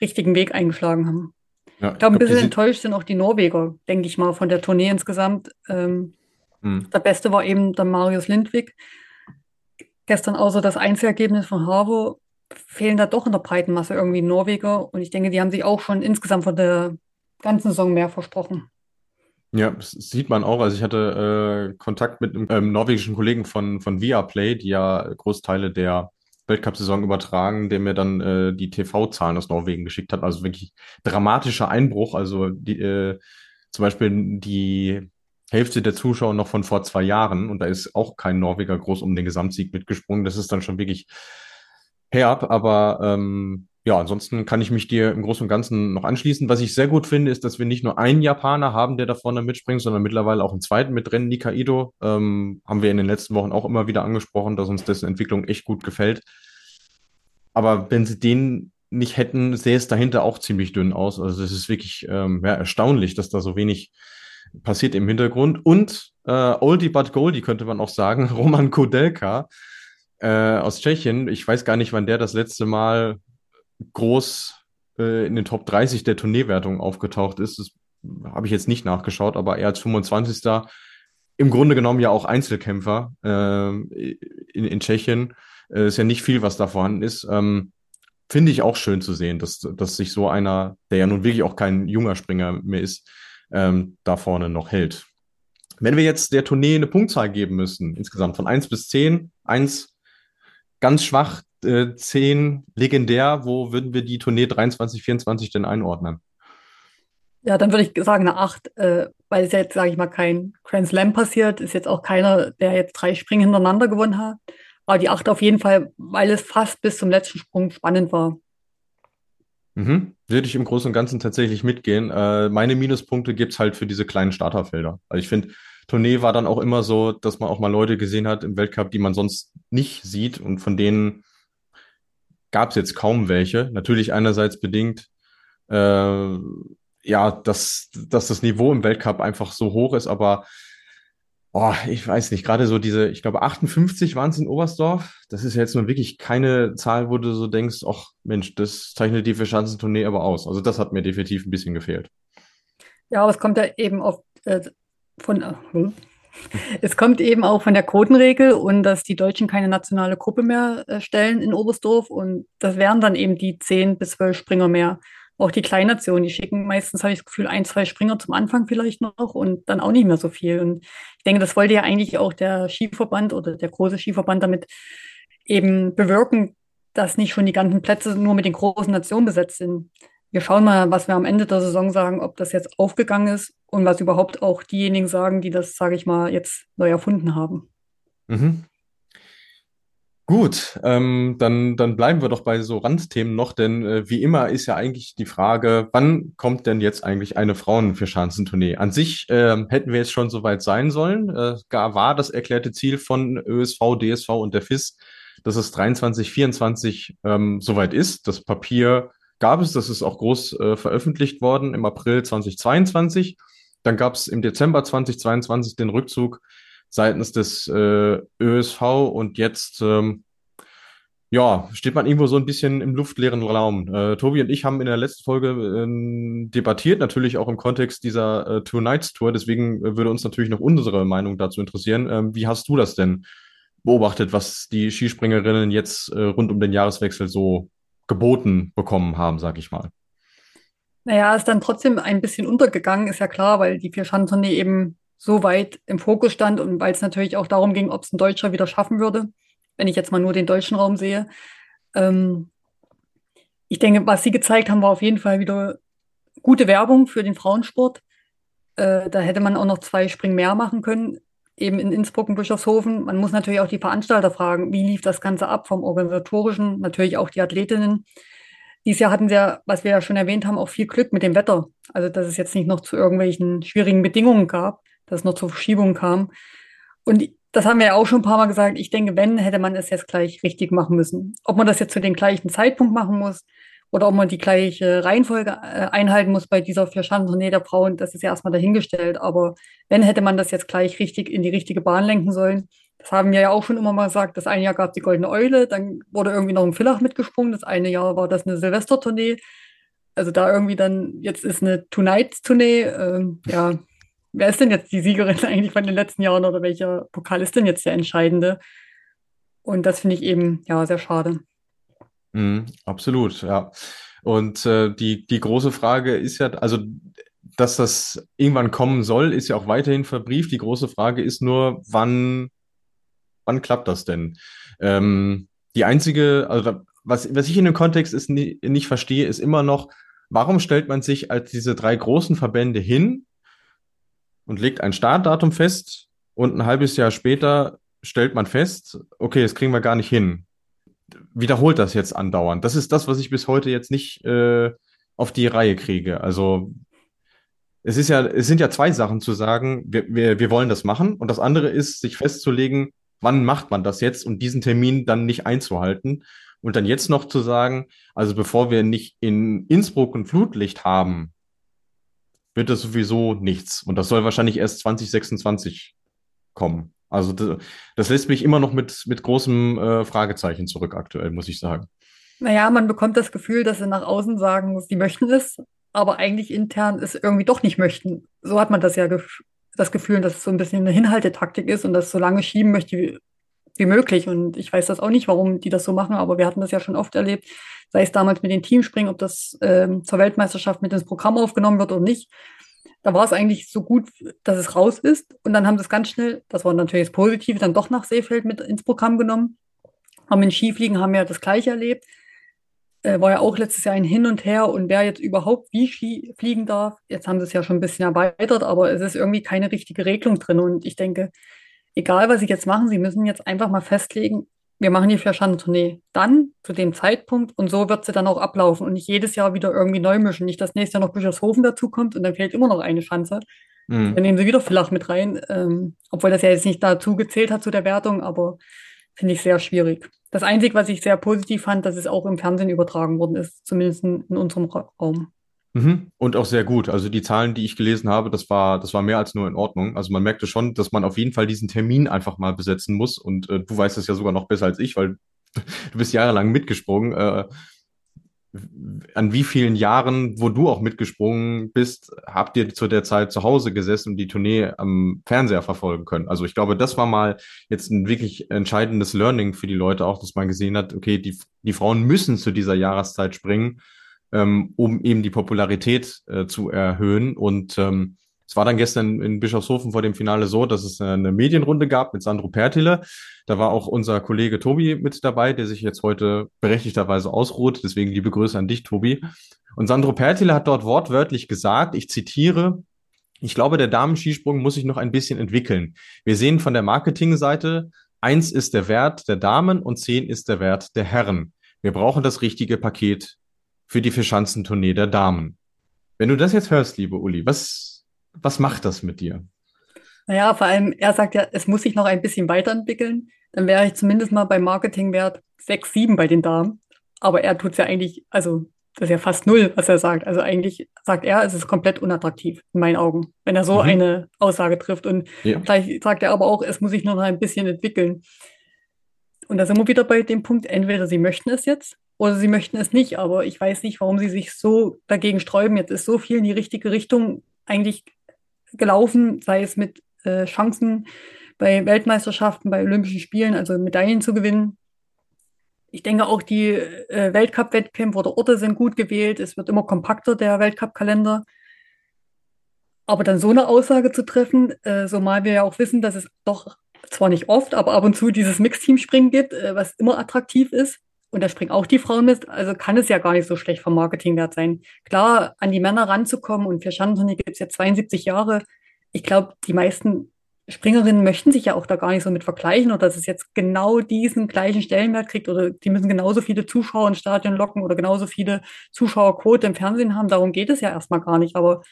richtigen Weg eingeschlagen haben. Ja, ich glaube, ein bisschen enttäuscht sind auch die Norweger, denke ich mal, von der Tournee insgesamt. Ähm, hm. Der Beste war eben der Marius Lindwig. Gestern außer das Einzelergebnis von Harvo fehlen da doch in der Breitenmasse irgendwie Norweger. Und ich denke, die haben sich auch schon insgesamt von der ganzen Saison mehr versprochen. Ja, das sieht man auch. Also ich hatte äh, Kontakt mit einem ähm, norwegischen Kollegen von, von Viaplay, die ja Großteile der Weltcup-Saison übertragen, der mir dann äh, die TV-Zahlen aus Norwegen geschickt hat. Also wirklich dramatischer Einbruch. Also die, äh, zum Beispiel die Hälfte der Zuschauer noch von vor zwei Jahren und da ist auch kein Norweger groß um den Gesamtsieg mitgesprungen. Das ist dann schon wirklich herb, aber ähm, ja, ansonsten kann ich mich dir im Großen und Ganzen noch anschließen. Was ich sehr gut finde, ist, dass wir nicht nur einen Japaner haben, der da vorne mitspringt, sondern mittlerweile auch einen zweiten mit Rennen, Nikaido. Ähm, haben wir in den letzten Wochen auch immer wieder angesprochen, dass uns dessen Entwicklung echt gut gefällt. Aber wenn sie den nicht hätten, sähe es dahinter auch ziemlich dünn aus. Also es ist wirklich ähm, ja, erstaunlich, dass da so wenig passiert im Hintergrund. Und äh, Oldie but Goldie könnte man auch sagen, Roman Kodelka äh, aus Tschechien. Ich weiß gar nicht, wann der das letzte Mal groß äh, in den Top 30 der Tourneewertung aufgetaucht ist. Das habe ich jetzt nicht nachgeschaut, aber er als 25. im Grunde genommen ja auch Einzelkämpfer äh, in, in Tschechien. Äh, ist ja nicht viel, was da vorhanden ist. Ähm, Finde ich auch schön zu sehen, dass, dass sich so einer, der ja nun wirklich auch kein junger Springer mehr ist, ähm, da vorne noch hält. Wenn wir jetzt der Tournee eine Punktzahl geben müssen, insgesamt von 1 bis 10, 1 ganz schwach, äh, 10 legendär, wo würden wir die Tournee 23, 24 denn einordnen? Ja, dann würde ich sagen eine 8, äh, weil es jetzt, sage ich mal, kein Grand Slam passiert, ist jetzt auch keiner, der jetzt drei Springen hintereinander gewonnen hat. Aber die 8 auf jeden Fall, weil es fast bis zum letzten Sprung spannend war. Mhm. Würde ich im Großen und Ganzen tatsächlich mitgehen. Äh, meine Minuspunkte gibt es halt für diese kleinen Starterfelder. Also ich finde, Tournee war dann auch immer so, dass man auch mal Leute gesehen hat im Weltcup, die man sonst nicht sieht und von denen gab es jetzt kaum welche. Natürlich einerseits bedingt, äh, ja, dass, dass das Niveau im Weltcup einfach so hoch ist, aber Oh, ich weiß nicht, gerade so diese, ich glaube 58 waren es in Oberstdorf. Das ist jetzt nur wirklich keine Zahl, wo du so denkst, ach Mensch, das zeichnet die Verschanzentournee aber aus. Also das hat mir definitiv ein bisschen gefehlt. Ja, aber es kommt ja eben auf, äh, von, äh, hm. es kommt eben auch von der Quotenregel und dass die Deutschen keine nationale Gruppe mehr äh, stellen in Oberstdorf und das wären dann eben die 10 bis 12 Springer mehr auch die Kleinnationen, die schicken meistens, habe ich das Gefühl, ein, zwei Springer zum Anfang vielleicht noch und dann auch nicht mehr so viel. Und ich denke, das wollte ja eigentlich auch der Skiverband oder der große Skiverband damit eben bewirken, dass nicht schon die ganzen Plätze nur mit den großen Nationen besetzt sind. Wir schauen mal, was wir am Ende der Saison sagen, ob das jetzt aufgegangen ist und was überhaupt auch diejenigen sagen, die das, sage ich mal, jetzt neu erfunden haben. Mhm. Gut, ähm, dann, dann bleiben wir doch bei so Randthemen noch, denn äh, wie immer ist ja eigentlich die Frage, wann kommt denn jetzt eigentlich eine Frauen-Vierschanzentournee? An sich äh, hätten wir jetzt schon soweit sein sollen. Äh, gar war das erklärte Ziel von ÖSV, DSV und der FIS, dass es 23, 24 ähm, soweit ist. Das Papier gab es, das ist auch groß äh, veröffentlicht worden im April 2022. Dann gab es im Dezember 2022 den Rückzug seitens des äh, ÖSV und jetzt ähm, ja, steht man irgendwo so ein bisschen im luftleeren Raum. Äh, Tobi und ich haben in der letzten Folge äh, debattiert, natürlich auch im Kontext dieser äh, Two Nights Tour. Deswegen äh, würde uns natürlich noch unsere Meinung dazu interessieren. Ähm, wie hast du das denn beobachtet, was die Skispringerinnen jetzt äh, rund um den Jahreswechsel so geboten bekommen haben, sag ich mal? Naja, ist dann trotzdem ein bisschen untergegangen, ist ja klar, weil die Vier-Schanzentournee eben so weit im Fokus stand und weil es natürlich auch darum ging, ob es ein Deutscher wieder schaffen würde, wenn ich jetzt mal nur den deutschen Raum sehe. Ähm, ich denke, was Sie gezeigt haben, war auf jeden Fall wieder gute Werbung für den Frauensport. Äh, da hätte man auch noch zwei Springen mehr machen können, eben in Innsbruck und Bischofshofen. Man muss natürlich auch die Veranstalter fragen, wie lief das Ganze ab vom organisatorischen, natürlich auch die Athletinnen. Dieses Jahr hatten wir, was wir ja schon erwähnt haben, auch viel Glück mit dem Wetter. Also, dass es jetzt nicht noch zu irgendwelchen schwierigen Bedingungen gab dass es noch zur Verschiebung kam. Und das haben wir ja auch schon ein paar Mal gesagt. Ich denke, wenn, hätte man es jetzt gleich richtig machen müssen. Ob man das jetzt zu dem gleichen Zeitpunkt machen muss oder ob man die gleiche Reihenfolge äh, einhalten muss bei dieser Vierschanzentournee der Frauen, das ist ja erstmal dahingestellt. Aber wenn, hätte man das jetzt gleich richtig in die richtige Bahn lenken sollen. Das haben wir ja auch schon immer mal gesagt. Das eine Jahr gab es die Goldene Eule, dann wurde irgendwie noch ein Villach mitgesprungen. Das eine Jahr war das eine Silvestertournee. Also da irgendwie dann, jetzt ist eine Two-Nights-Tournee. Ähm, ja, Wer ist denn jetzt die Siegerin eigentlich von den letzten Jahren oder welcher Pokal ist denn jetzt der entscheidende? Und das finde ich eben ja sehr schade. Mm, absolut, ja. Und äh, die, die große Frage ist ja, also dass das irgendwann kommen soll, ist ja auch weiterhin verbrieft. Die große Frage ist nur, wann, wann klappt das denn? Ähm, die einzige, also was, was ich in dem Kontext ist, nie, nicht verstehe, ist immer noch, warum stellt man sich als diese drei großen Verbände hin und legt ein Startdatum fest und ein halbes Jahr später stellt man fest, okay, das kriegen wir gar nicht hin. Wiederholt das jetzt andauernd. Das ist das, was ich bis heute jetzt nicht äh, auf die Reihe kriege. Also es ist ja, es sind ja zwei Sachen zu sagen, wir, wir, wir wollen das machen und das andere ist, sich festzulegen, wann macht man das jetzt und diesen Termin dann nicht einzuhalten. Und dann jetzt noch zu sagen, also bevor wir nicht in Innsbruck ein Flutlicht haben, wird das sowieso nichts. Und das soll wahrscheinlich erst 2026 kommen. Also das, das lässt mich immer noch mit, mit großem äh, Fragezeichen zurück aktuell, muss ich sagen. Naja, man bekommt das Gefühl, dass sie nach außen sagen, sie möchten es, aber eigentlich intern es irgendwie doch nicht möchten. So hat man das ja gef das Gefühl, dass es so ein bisschen eine Hinhaltetaktik ist und das so lange schieben möchte wie, wie möglich. Und ich weiß das auch nicht, warum die das so machen, aber wir hatten das ja schon oft erlebt, sei es damals mit den Teamspringen, ob das ähm, zur Weltmeisterschaft mit ins Programm aufgenommen wird oder nicht. Da war es eigentlich so gut, dass es raus ist. Und dann haben sie es ganz schnell, das war natürlich das Positive, dann doch nach Seefeld mit ins Programm genommen. Haben in Skifliegen haben wir das Gleiche erlebt. Äh, war ja auch letztes Jahr ein Hin und Her und wer jetzt überhaupt wie Ski fliegen darf. Jetzt haben sie es ja schon ein bisschen erweitert, aber es ist irgendwie keine richtige Regelung drin. Und ich denke, egal was sie jetzt machen, sie müssen jetzt einfach mal festlegen, wir machen die Vierschanzentournee dann zu dem Zeitpunkt und so wird sie dann auch ablaufen und nicht jedes Jahr wieder irgendwie neu mischen. Nicht, dass nächstes Jahr noch Bischofshofen dazukommt und dann fehlt immer noch eine Schanze. Mhm. Dann nehmen sie wieder Villach mit rein, ähm, obwohl das ja jetzt nicht dazu gezählt hat zu der Wertung, aber finde ich sehr schwierig. Das Einzige, was ich sehr positiv fand, dass es auch im Fernsehen übertragen worden ist, zumindest in unserem Raum. Mhm. Und auch sehr gut. Also die Zahlen, die ich gelesen habe, das war, das war mehr als nur in Ordnung. Also man merkte schon, dass man auf jeden Fall diesen Termin einfach mal besetzen muss. Und äh, du weißt es ja sogar noch besser als ich, weil du bist jahrelang mitgesprungen. Äh, an wie vielen Jahren, wo du auch mitgesprungen bist, habt ihr zu der Zeit zu Hause gesessen und die Tournee am Fernseher verfolgen können? Also ich glaube, das war mal jetzt ein wirklich entscheidendes Learning für die Leute auch, dass man gesehen hat, okay, die, die Frauen müssen zu dieser Jahreszeit springen ähm, um eben die Popularität äh, zu erhöhen. Und ähm, Es war dann gestern in Bischofshofen vor dem Finale so, dass es eine Medienrunde gab mit Sandro Pertile. Da war auch unser Kollege Tobi mit dabei, der sich jetzt heute berechtigterweise ausruht. Deswegen liebe Grüße an dich, Tobi. Und Sandro Pertile hat dort wortwörtlich gesagt, ich zitiere, ich glaube, der Damenskisprung muss sich noch ein bisschen entwickeln. Wir sehen von der Marketingseite, eins ist der Wert der Damen und zehn ist der Wert der Herren. Wir brauchen das richtige Paket für die Vierschanzentournee der Damen. Wenn du das jetzt hörst, liebe Uli, was, was macht das mit dir? Naja, vor allem, er sagt ja, es muss sich noch ein bisschen weiterentwickeln. Dann wäre ich zumindest mal beim Marketingwert 6, 7 bei den Damen. Aber er tut es ja eigentlich, also das ist ja fast null, was er sagt. Also eigentlich sagt er, es ist komplett unattraktiv in meinen Augen, wenn er so mhm. eine Aussage trifft. Und ja. vielleicht sagt er aber auch, es muss sich noch ein bisschen entwickeln. Und da sind wir wieder bei dem Punkt, entweder sie möchten es jetzt oder sie möchten es nicht. Aber ich weiß nicht, warum sie sich so dagegen sträuben. Jetzt ist so viel in die richtige Richtung eigentlich gelaufen, sei es mit äh, Chancen bei Weltmeisterschaften, bei Olympischen Spielen, also Medaillen zu gewinnen ich denke auch die äh, Weltcup-Wettkämpfe oder Orte sind gut gewählt. Es wird immer kompakter, der Weltcup-Kalender. Aber dann so eine Aussage zu treffen, äh, zumal wir ja auch wissen, dass es doch zwar nicht oft, aber ab und zu dieses Mixteam-Springen gibt, äh, was immer attraktiv ist. Und da springen auch die Frauen mit. Also kann es ja gar nicht so schlecht vom Marketingwert sein. Klar, an die Männer ranzukommen und für Schanzenturnier gibt es ja 72 Jahre. Ich glaube, die meisten Springerinnen möchten sich ja auch da gar nicht so mit vergleichen oder dass es jetzt genau diesen gleichen Stellenwert kriegt oder die müssen genauso viele Zuschauer ins Stadion locken oder genauso viele Zuschauerquote im Fernsehen haben. Darum geht es ja erstmal gar nicht. Aber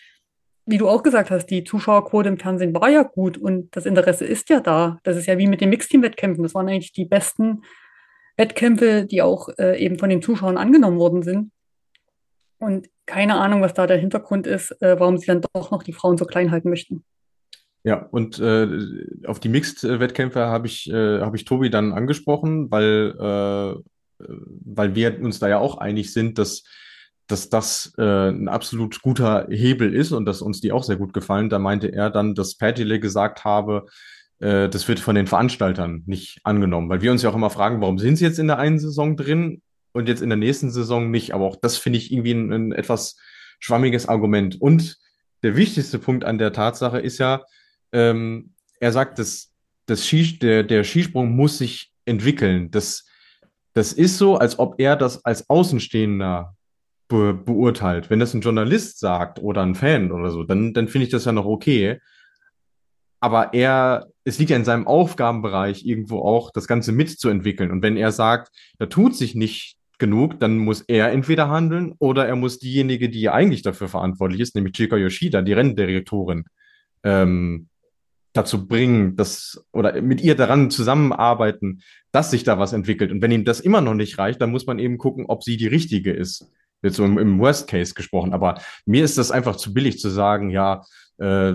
wie du auch gesagt hast, die Zuschauerquote im Fernsehen war ja gut und das Interesse ist ja da. Das ist ja wie mit den Mixteam-Wettkämpfen. Das waren eigentlich die besten Wettkämpfe, die auch äh, eben von den Zuschauern angenommen worden sind. Und keine Ahnung, was da der Hintergrund ist, äh, warum sie dann doch noch die Frauen so klein halten möchten. Ja, und äh, auf die Mixed-Wettkämpfe habe ich, äh, hab ich Tobi dann angesprochen, weil, äh, weil wir uns da ja auch einig sind, dass, dass das äh, ein absolut guter Hebel ist und dass uns die auch sehr gut gefallen. Da meinte er dann, dass Patile gesagt habe, äh, das wird von den Veranstaltern nicht angenommen, weil wir uns ja auch immer fragen, warum sind sie jetzt in der einen Saison drin und jetzt in der nächsten Saison nicht. Aber auch das finde ich irgendwie ein, ein etwas schwammiges Argument. Und der wichtigste Punkt an der Tatsache ist ja, ähm, er sagt, dass das Skis der, der Skisprung muss sich entwickeln. Das, das ist so, als ob er das als Außenstehender be beurteilt. Wenn das ein Journalist sagt oder ein Fan oder so, dann, dann finde ich das ja noch okay. Aber er, es liegt ja in seinem Aufgabenbereich irgendwo auch, das Ganze mitzuentwickeln. Und wenn er sagt, da tut sich nicht genug, dann muss er entweder handeln oder er muss diejenige, die eigentlich dafür verantwortlich ist, nämlich Chika Yoshida, die Renndirektorin, ähm, dazu bringen, dass oder mit ihr daran zusammenarbeiten, dass sich da was entwickelt. Und wenn ihm das immer noch nicht reicht, dann muss man eben gucken, ob sie die richtige ist. Jetzt so im, im Worst Case gesprochen. Aber mir ist das einfach zu billig zu sagen, ja, äh,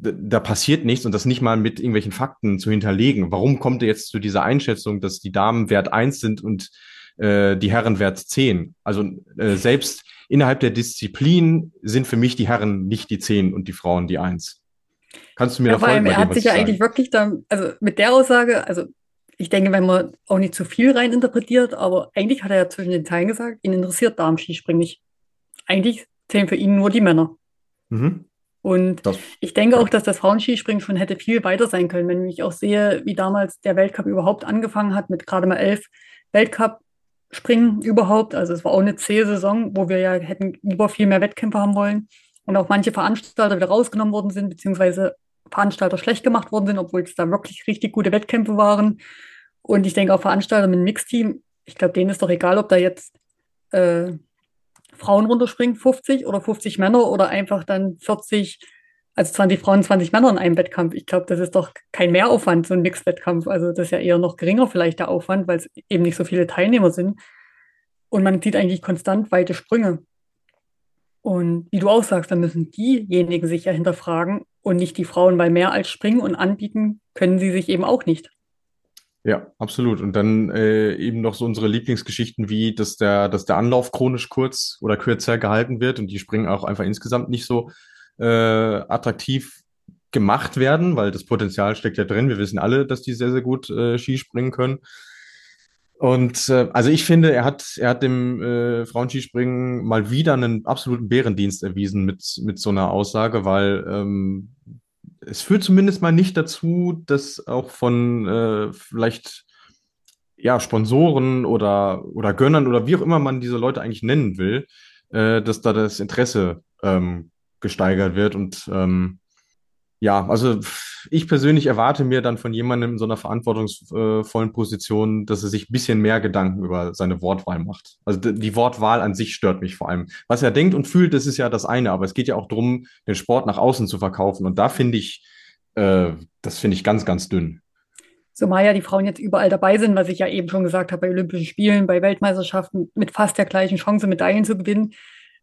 da passiert nichts und das nicht mal mit irgendwelchen Fakten zu hinterlegen. Warum kommt er jetzt zu dieser Einschätzung, dass die Damen Wert eins sind und äh, die Herren Wert zehn? Also äh, selbst innerhalb der Disziplin sind für mich die Herren nicht die zehn und die Frauen die eins. Kannst du mir ja, da folgen? Er hat sich ja eigentlich wirklich dann, also mit der Aussage, also ich denke, wenn man auch nicht zu viel rein interpretiert, aber eigentlich hat er ja zwischen den Teilen gesagt, ihn interessiert Darmskispringen nicht. Eigentlich zählen für ihn nur die Männer. Mhm. Und das, ich denke ja. auch, dass das Frauenskispringen schon hätte viel weiter sein können, wenn ich auch sehe, wie damals der Weltcup überhaupt angefangen hat, mit gerade mal elf Weltcup-Springen überhaupt. Also es war auch eine zähe Saison, wo wir ja hätten über viel mehr Wettkämpfe haben wollen und auch manche Veranstalter wieder rausgenommen worden sind, beziehungsweise Veranstalter schlecht gemacht worden sind, obwohl es da wirklich richtig gute Wettkämpfe waren. Und ich denke auch Veranstalter mit einem Mixteam, ich glaube, denen ist doch egal, ob da jetzt äh, Frauen runterspringen, 50 oder 50 Männer oder einfach dann 40, also 20 Frauen, 20 Männer in einem Wettkampf. Ich glaube, das ist doch kein Mehraufwand, so ein Mixed-Wettkampf. Also das ist ja eher noch geringer vielleicht der Aufwand, weil es eben nicht so viele Teilnehmer sind. Und man sieht eigentlich konstant weite Sprünge. Und wie du auch sagst, dann müssen diejenigen sich ja hinterfragen und nicht die Frauen, weil mehr als springen und anbieten können sie sich eben auch nicht. Ja, absolut. Und dann äh, eben noch so unsere Lieblingsgeschichten wie, dass der, dass der Anlauf chronisch kurz oder kürzer gehalten wird und die Springen auch einfach insgesamt nicht so äh, attraktiv gemacht werden, weil das Potenzial steckt ja drin. Wir wissen alle, dass die sehr, sehr gut äh, Skispringen können. Und äh, also ich finde, er hat, er hat dem äh, Frauenskispringen mal wieder einen absoluten Bärendienst erwiesen mit, mit so einer Aussage, weil ähm, es führt zumindest mal nicht dazu, dass auch von äh, vielleicht ja, Sponsoren oder, oder Gönnern oder wie auch immer man diese Leute eigentlich nennen will, äh, dass da das Interesse ähm, gesteigert wird. Und ähm, ja, also ich persönlich erwarte mir dann von jemandem in so einer verantwortungsvollen Position, dass er sich ein bisschen mehr Gedanken über seine Wortwahl macht. Also die Wortwahl an sich stört mich vor allem. Was er denkt und fühlt, das ist ja das eine, aber es geht ja auch darum, den Sport nach außen zu verkaufen. Und da finde ich, äh, das finde ich ganz, ganz dünn. Zumal ja die Frauen jetzt überall dabei sind, was ich ja eben schon gesagt habe, bei Olympischen Spielen, bei Weltmeisterschaften mit fast der gleichen Chance, Medaillen zu gewinnen.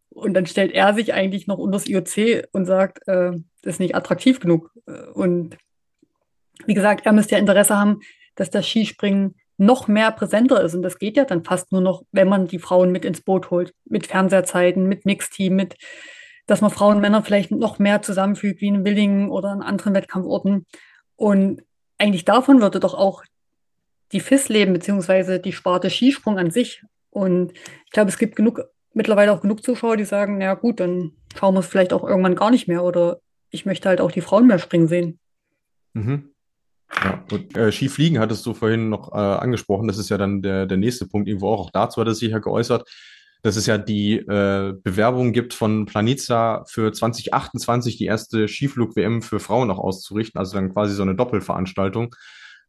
Und dann stellt er sich eigentlich noch unter das IOC und sagt, äh, ist nicht attraktiv genug. Und wie gesagt, er müsste ja Interesse haben, dass das Skispringen noch mehr präsenter ist. Und das geht ja dann fast nur noch, wenn man die Frauen mit ins Boot holt, mit Fernsehzeiten, mit Mixteam, mit, dass man Frauen und Männer vielleicht noch mehr zusammenfügt, wie in Willingen oder an anderen Wettkampforten. Und eigentlich davon würde doch auch die FIS leben, beziehungsweise die Sparte Skisprung an sich. Und ich glaube, es gibt genug mittlerweile auch genug Zuschauer, die sagen, na gut, dann schauen wir es vielleicht auch irgendwann gar nicht mehr oder ich möchte halt auch die Frauen mehr springen sehen. Mhm. Ja, und äh, Skifliegen hattest du vorhin noch äh, angesprochen. Das ist ja dann der, der nächste Punkt irgendwo auch. Auch dazu hat er sich ja geäußert, dass es ja die äh, Bewerbung gibt von Planica für 2028 die erste Skiflug-WM für Frauen noch auszurichten. Also dann quasi so eine Doppelveranstaltung.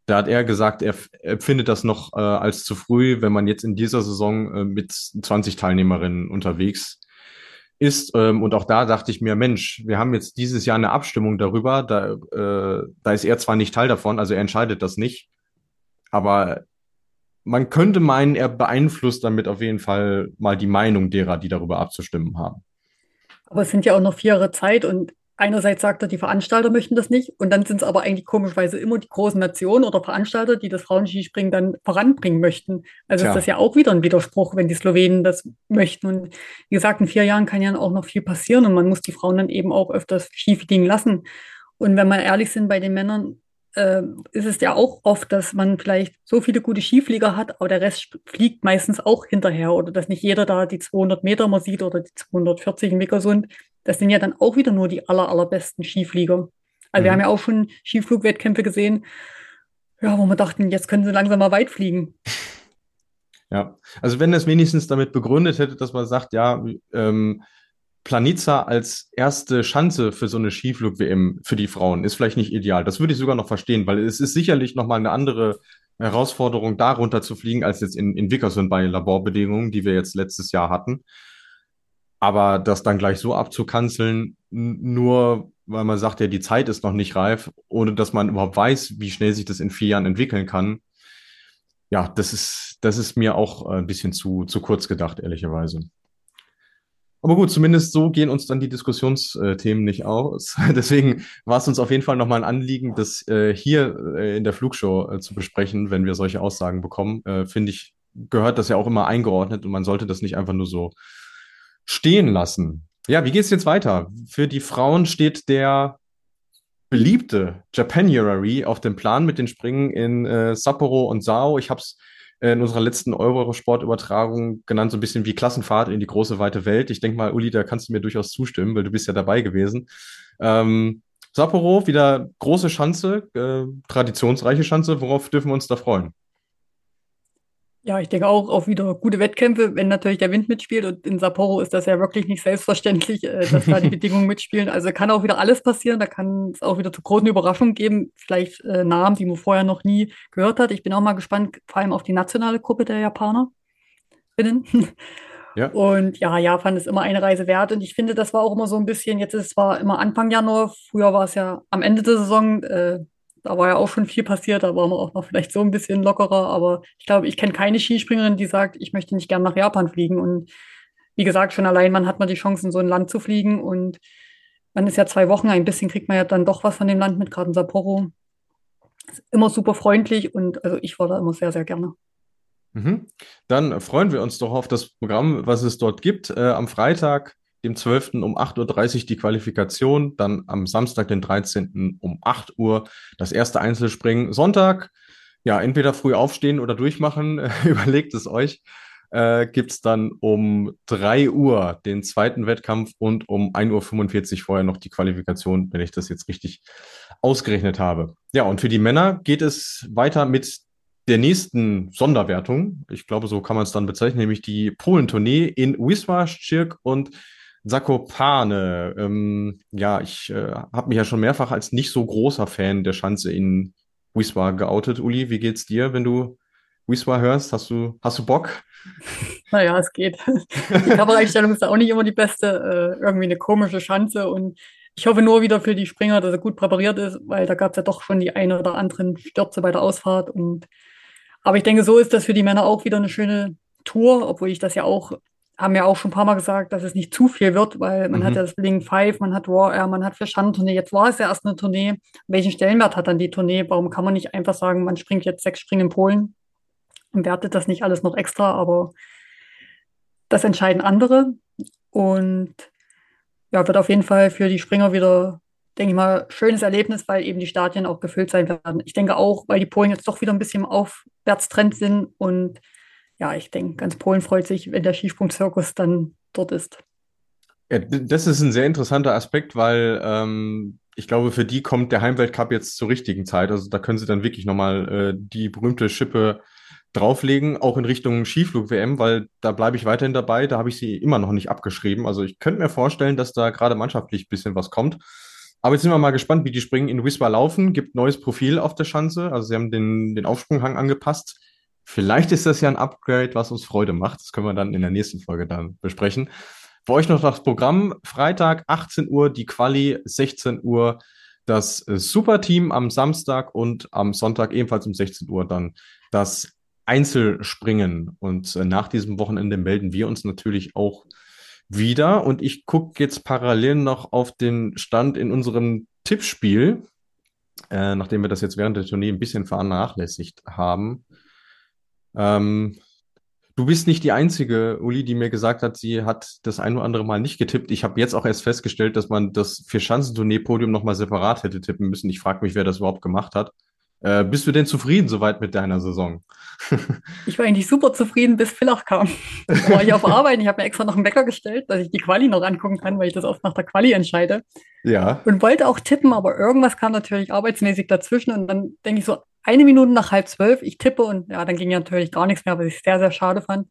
Da hat er gesagt, er, er findet das noch äh, als zu früh, wenn man jetzt in dieser Saison äh, mit 20 Teilnehmerinnen unterwegs ist. Ähm, und auch da dachte ich mir, Mensch, wir haben jetzt dieses Jahr eine Abstimmung darüber. Da, äh, da ist er zwar nicht Teil davon, also er entscheidet das nicht, aber man könnte meinen, er beeinflusst damit auf jeden Fall mal die Meinung derer, die darüber abzustimmen haben. Aber es sind ja auch noch vier Jahre Zeit und einerseits sagt er, die Veranstalter möchten das nicht und dann sind es aber eigentlich komischerweise immer die großen Nationen oder Veranstalter, die das Frauenskispringen dann voranbringen möchten. Also Tja. ist das ja auch wieder ein Widerspruch, wenn die Slowenen das möchten. Und wie gesagt, in vier Jahren kann ja auch noch viel passieren und man muss die Frauen dann eben auch öfters Skifliegen lassen. Und wenn wir ehrlich sind bei den Männern, äh, ist es ja auch oft, dass man vielleicht so viele gute Skiflieger hat, aber der Rest fliegt meistens auch hinterher oder dass nicht jeder da die 200 Meter mal sieht oder die 240 in Wickersund. Das sind ja dann auch wieder nur die aller, allerbesten Skiflieger. Also mhm. wir haben ja auch schon Skiflugwettkämpfe gesehen, ja, wo wir dachten, jetzt können sie langsam mal weit fliegen. Ja, also wenn es wenigstens damit begründet hätte, dass man sagt, ja, ähm, Planica als erste Schanze für so eine Skiflug-WM für die Frauen ist vielleicht nicht ideal. Das würde ich sogar noch verstehen, weil es ist sicherlich nochmal eine andere Herausforderung, darunter zu fliegen, als jetzt in, in Wickersund bei Laborbedingungen, die wir jetzt letztes Jahr hatten. Aber das dann gleich so abzukanzeln, nur weil man sagt, ja, die Zeit ist noch nicht reif, ohne dass man überhaupt weiß, wie schnell sich das in vier Jahren entwickeln kann, ja, das ist, das ist mir auch ein bisschen zu, zu kurz gedacht, ehrlicherweise. Aber gut, zumindest so gehen uns dann die Diskussionsthemen nicht aus. Deswegen war es uns auf jeden Fall nochmal ein Anliegen, das äh, hier äh, in der Flugshow äh, zu besprechen, wenn wir solche Aussagen bekommen. Finde ich, gehört das ja auch immer eingeordnet und man sollte das nicht einfach nur so stehen lassen. Ja, wie geht es jetzt weiter? Für die Frauen steht der beliebte Japanuary auf dem Plan mit den Springen in äh, Sapporo und Sao. Ich habe es in unserer letzten Eurosport-Übertragung genannt, so ein bisschen wie Klassenfahrt in die große weite Welt. Ich denke mal, Uli, da kannst du mir durchaus zustimmen, weil du bist ja dabei gewesen. Ähm, Sapporo, wieder große Schanze, äh, traditionsreiche Schanze. Worauf dürfen wir uns da freuen? Ja, ich denke auch auf wieder gute Wettkämpfe, wenn natürlich der Wind mitspielt. Und in Sapporo ist das ja wirklich nicht selbstverständlich, äh, dass da die Bedingungen mitspielen. Also kann auch wieder alles passieren. Da kann es auch wieder zu großen Überraschungen geben. Vielleicht äh, Namen, die man vorher noch nie gehört hat. Ich bin auch mal gespannt, vor allem auf die nationale Gruppe der Japaner. Binnen. Ja. Und ja, Japan ist immer eine Reise wert. Und ich finde, das war auch immer so ein bisschen, jetzt ist es zwar immer Anfang Januar, früher war es ja am Ende der Saison, äh, da war ja auch schon viel passiert, da waren wir auch noch vielleicht so ein bisschen lockerer, aber ich glaube, ich kenne keine Skispringerin, die sagt, ich möchte nicht gern nach Japan fliegen. Und wie gesagt, schon allein man hat man die Chance, in so ein Land zu fliegen und man ist ja zwei Wochen, ein bisschen kriegt man ja dann doch was von dem Land mit, gerade in Sapporo. Ist immer super freundlich und also ich war da immer sehr, sehr gerne. Mhm. Dann freuen wir uns doch auf das Programm, was es dort gibt. Äh, am Freitag dem 12. um 8.30 Uhr die Qualifikation, dann am Samstag, den 13. um 8 Uhr das erste Einzelspringen. Sonntag, ja, entweder früh aufstehen oder durchmachen, überlegt es euch. Äh, gibt es dann um 3 Uhr den zweiten Wettkampf und um 1.45 Uhr vorher noch die Qualifikation, wenn ich das jetzt richtig ausgerechnet habe. Ja, und für die Männer geht es weiter mit der nächsten Sonderwertung. Ich glaube, so kann man es dann bezeichnen, nämlich die Polen-Tournee in Wisła, Szczyrk und Zakopane. Ähm, ja, ich äh, habe mich ja schon mehrfach als nicht so großer Fan der Schanze in Wiswa geoutet. Uli, wie geht's dir, wenn du Wiswa hörst? Hast du, hast du Bock? Naja, es geht. Die Covereinstellung ist auch nicht immer die beste. Äh, irgendwie eine komische Schanze und ich hoffe nur wieder für die Springer, dass er gut präpariert ist, weil da gab es ja doch schon die eine oder anderen Stürze bei der Ausfahrt. Und aber ich denke, so ist das für die Männer auch wieder eine schöne Tour, obwohl ich das ja auch, haben ja auch schon ein paar Mal gesagt, dass es nicht zu viel wird, weil man mhm. hat ja das Bling Five, man hat Raw Air, man hat Verschand-Tournee. Jetzt war es ja erst eine Tournee. Welchen Stellenwert hat dann die Tournee? Warum kann man nicht einfach sagen, man springt jetzt sechs Springen in Polen und wertet das nicht alles noch extra? Aber das entscheiden andere. Und ja, wird auf jeden Fall für die Springer wieder, denke ich mal, schönes Erlebnis, weil eben die Stadien auch gefüllt sein werden. Ich denke auch, weil die Polen jetzt doch wieder ein bisschen im Aufwärtstrend sind und ja, ich denke, ganz Polen freut sich, wenn der Skisprung-Zirkus dann dort ist. Ja, das ist ein sehr interessanter Aspekt, weil ähm, ich glaube, für die kommt der Heimweltcup jetzt zur richtigen Zeit. Also da können sie dann wirklich nochmal äh, die berühmte Schippe drauflegen, auch in Richtung Skiflug-WM, weil da bleibe ich weiterhin dabei. Da habe ich sie immer noch nicht abgeschrieben. Also ich könnte mir vorstellen, dass da gerade mannschaftlich ein bisschen was kommt. Aber jetzt sind wir mal gespannt, wie die Springen in Wiswa laufen. Gibt neues Profil auf der Schanze. Also sie haben den, den Aufsprunghang angepasst. Vielleicht ist das ja ein Upgrade, was uns Freude macht. Das können wir dann in der nächsten Folge dann besprechen. Für euch noch das Programm. Freitag 18 Uhr die Quali, 16 Uhr das Superteam am Samstag und am Sonntag ebenfalls um 16 Uhr dann das Einzelspringen. Und äh, nach diesem Wochenende melden wir uns natürlich auch wieder. Und ich gucke jetzt parallel noch auf den Stand in unserem Tippspiel, äh, nachdem wir das jetzt während der Tournee ein bisschen vernachlässigt haben. Ähm, du bist nicht die einzige, Uli, die mir gesagt hat, sie hat das ein oder andere Mal nicht getippt. Ich habe jetzt auch erst festgestellt, dass man das Vier-Schanzentournee-Podium nochmal separat hätte tippen müssen. Ich frage mich, wer das überhaupt gemacht hat. Äh, bist du denn zufrieden soweit mit deiner Saison? ich war eigentlich super zufrieden, bis Villach kam. Da war ich auf Arbeit. Ich habe mir extra noch einen Wecker gestellt, dass ich die Quali noch angucken kann, weil ich das oft nach der Quali entscheide. Ja. Und wollte auch tippen, aber irgendwas kam natürlich arbeitsmäßig dazwischen. Und dann denke ich so, eine Minute nach halb zwölf, ich tippe und ja, dann ging ja natürlich gar nichts mehr, was ich sehr, sehr schade fand.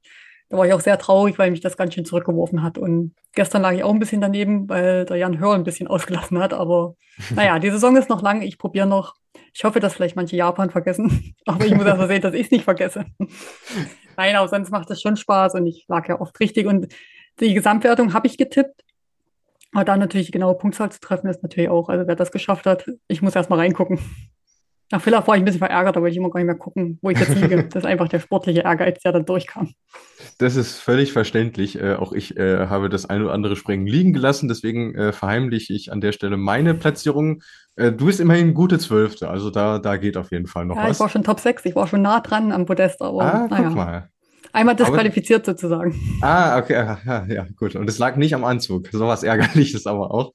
Da war ich auch sehr traurig, weil mich das ganz schön zurückgeworfen hat. Und gestern lag ich auch ein bisschen daneben, weil der Jan Hör ein bisschen ausgelassen hat. Aber naja, die Saison ist noch lang. Ich probiere noch. Ich hoffe, dass vielleicht manche Japan vergessen. Aber ich muss erst sehen, dass ich es nicht vergesse. Nein, aber sonst macht es schon Spaß und ich lag ja oft richtig. Und die Gesamtwertung habe ich getippt. Aber dann natürlich die genaue Punktzahl zu treffen, ist natürlich auch, also wer das geschafft hat, ich muss erst mal reingucken. Nach Villa war ich ein bisschen verärgert, da wollte ich immer gar nicht mehr gucken, wo ich jetzt liege. das ist einfach der sportliche Ehrgeiz, der dann durchkam. Das ist völlig verständlich. Äh, auch ich äh, habe das ein oder andere Springen liegen gelassen, deswegen äh, verheimliche ich an der Stelle meine Platzierung. Äh, du bist immerhin gute Zwölfte, also da, da geht auf jeden Fall noch ja, was. Ich war schon Top 6, ich war schon nah dran am Podest, aber ah, naja. guck mal. Einmal disqualifiziert aber, sozusagen. Ah, okay, ja, ja, gut. Und es lag nicht am Anzug. So was Ärgerliches aber auch.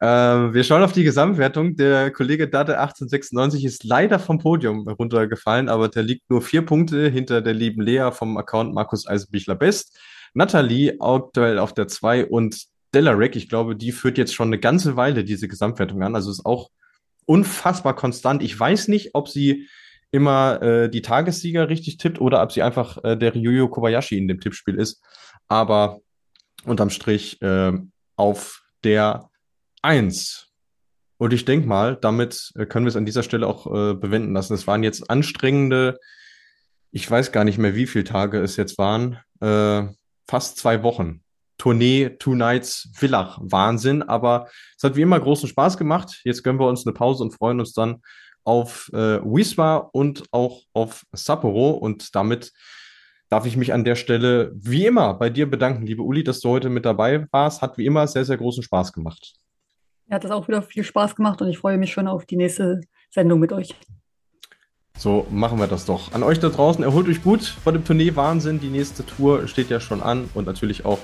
Ähm, wir schauen auf die Gesamtwertung. Der Kollege Dade 1896 ist leider vom Podium runtergefallen, aber der liegt nur vier Punkte hinter der lieben Lea vom Account Markus Eisenbichler Best. Nathalie aktuell auf der 2 und Delarek, ich glaube, die führt jetzt schon eine ganze Weile diese Gesamtwertung an. Also ist auch unfassbar konstant. Ich weiß nicht, ob sie immer äh, die Tagessieger richtig tippt oder ob sie einfach äh, der Ryuyo Kobayashi in dem Tippspiel ist. Aber unterm Strich äh, auf der Eins. Und ich denke mal, damit äh, können wir es an dieser Stelle auch äh, bewenden lassen. Es waren jetzt anstrengende, ich weiß gar nicht mehr, wie viele Tage es jetzt waren, äh, fast zwei Wochen. Tournee, Two Nights, Villach, Wahnsinn. Aber es hat wie immer großen Spaß gemacht. Jetzt gönnen wir uns eine Pause und freuen uns dann auf äh, Wiswa und auch auf Sapporo. Und damit darf ich mich an der Stelle wie immer bei dir bedanken, liebe Uli, dass du heute mit dabei warst. Hat wie immer sehr, sehr großen Spaß gemacht. Ja, hat das auch wieder viel Spaß gemacht und ich freue mich schon auf die nächste Sendung mit euch. So machen wir das doch. An euch da draußen, erholt euch gut vor dem Tournee Wahnsinn. Die nächste Tour steht ja schon an und natürlich auch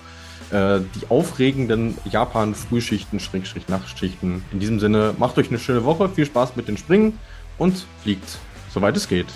äh, die aufregenden Japan-Frühschichten, Schrägstrich Nachtschichten. In diesem Sinne, macht euch eine schöne Woche, viel Spaß mit den Springen und fliegt, soweit es geht.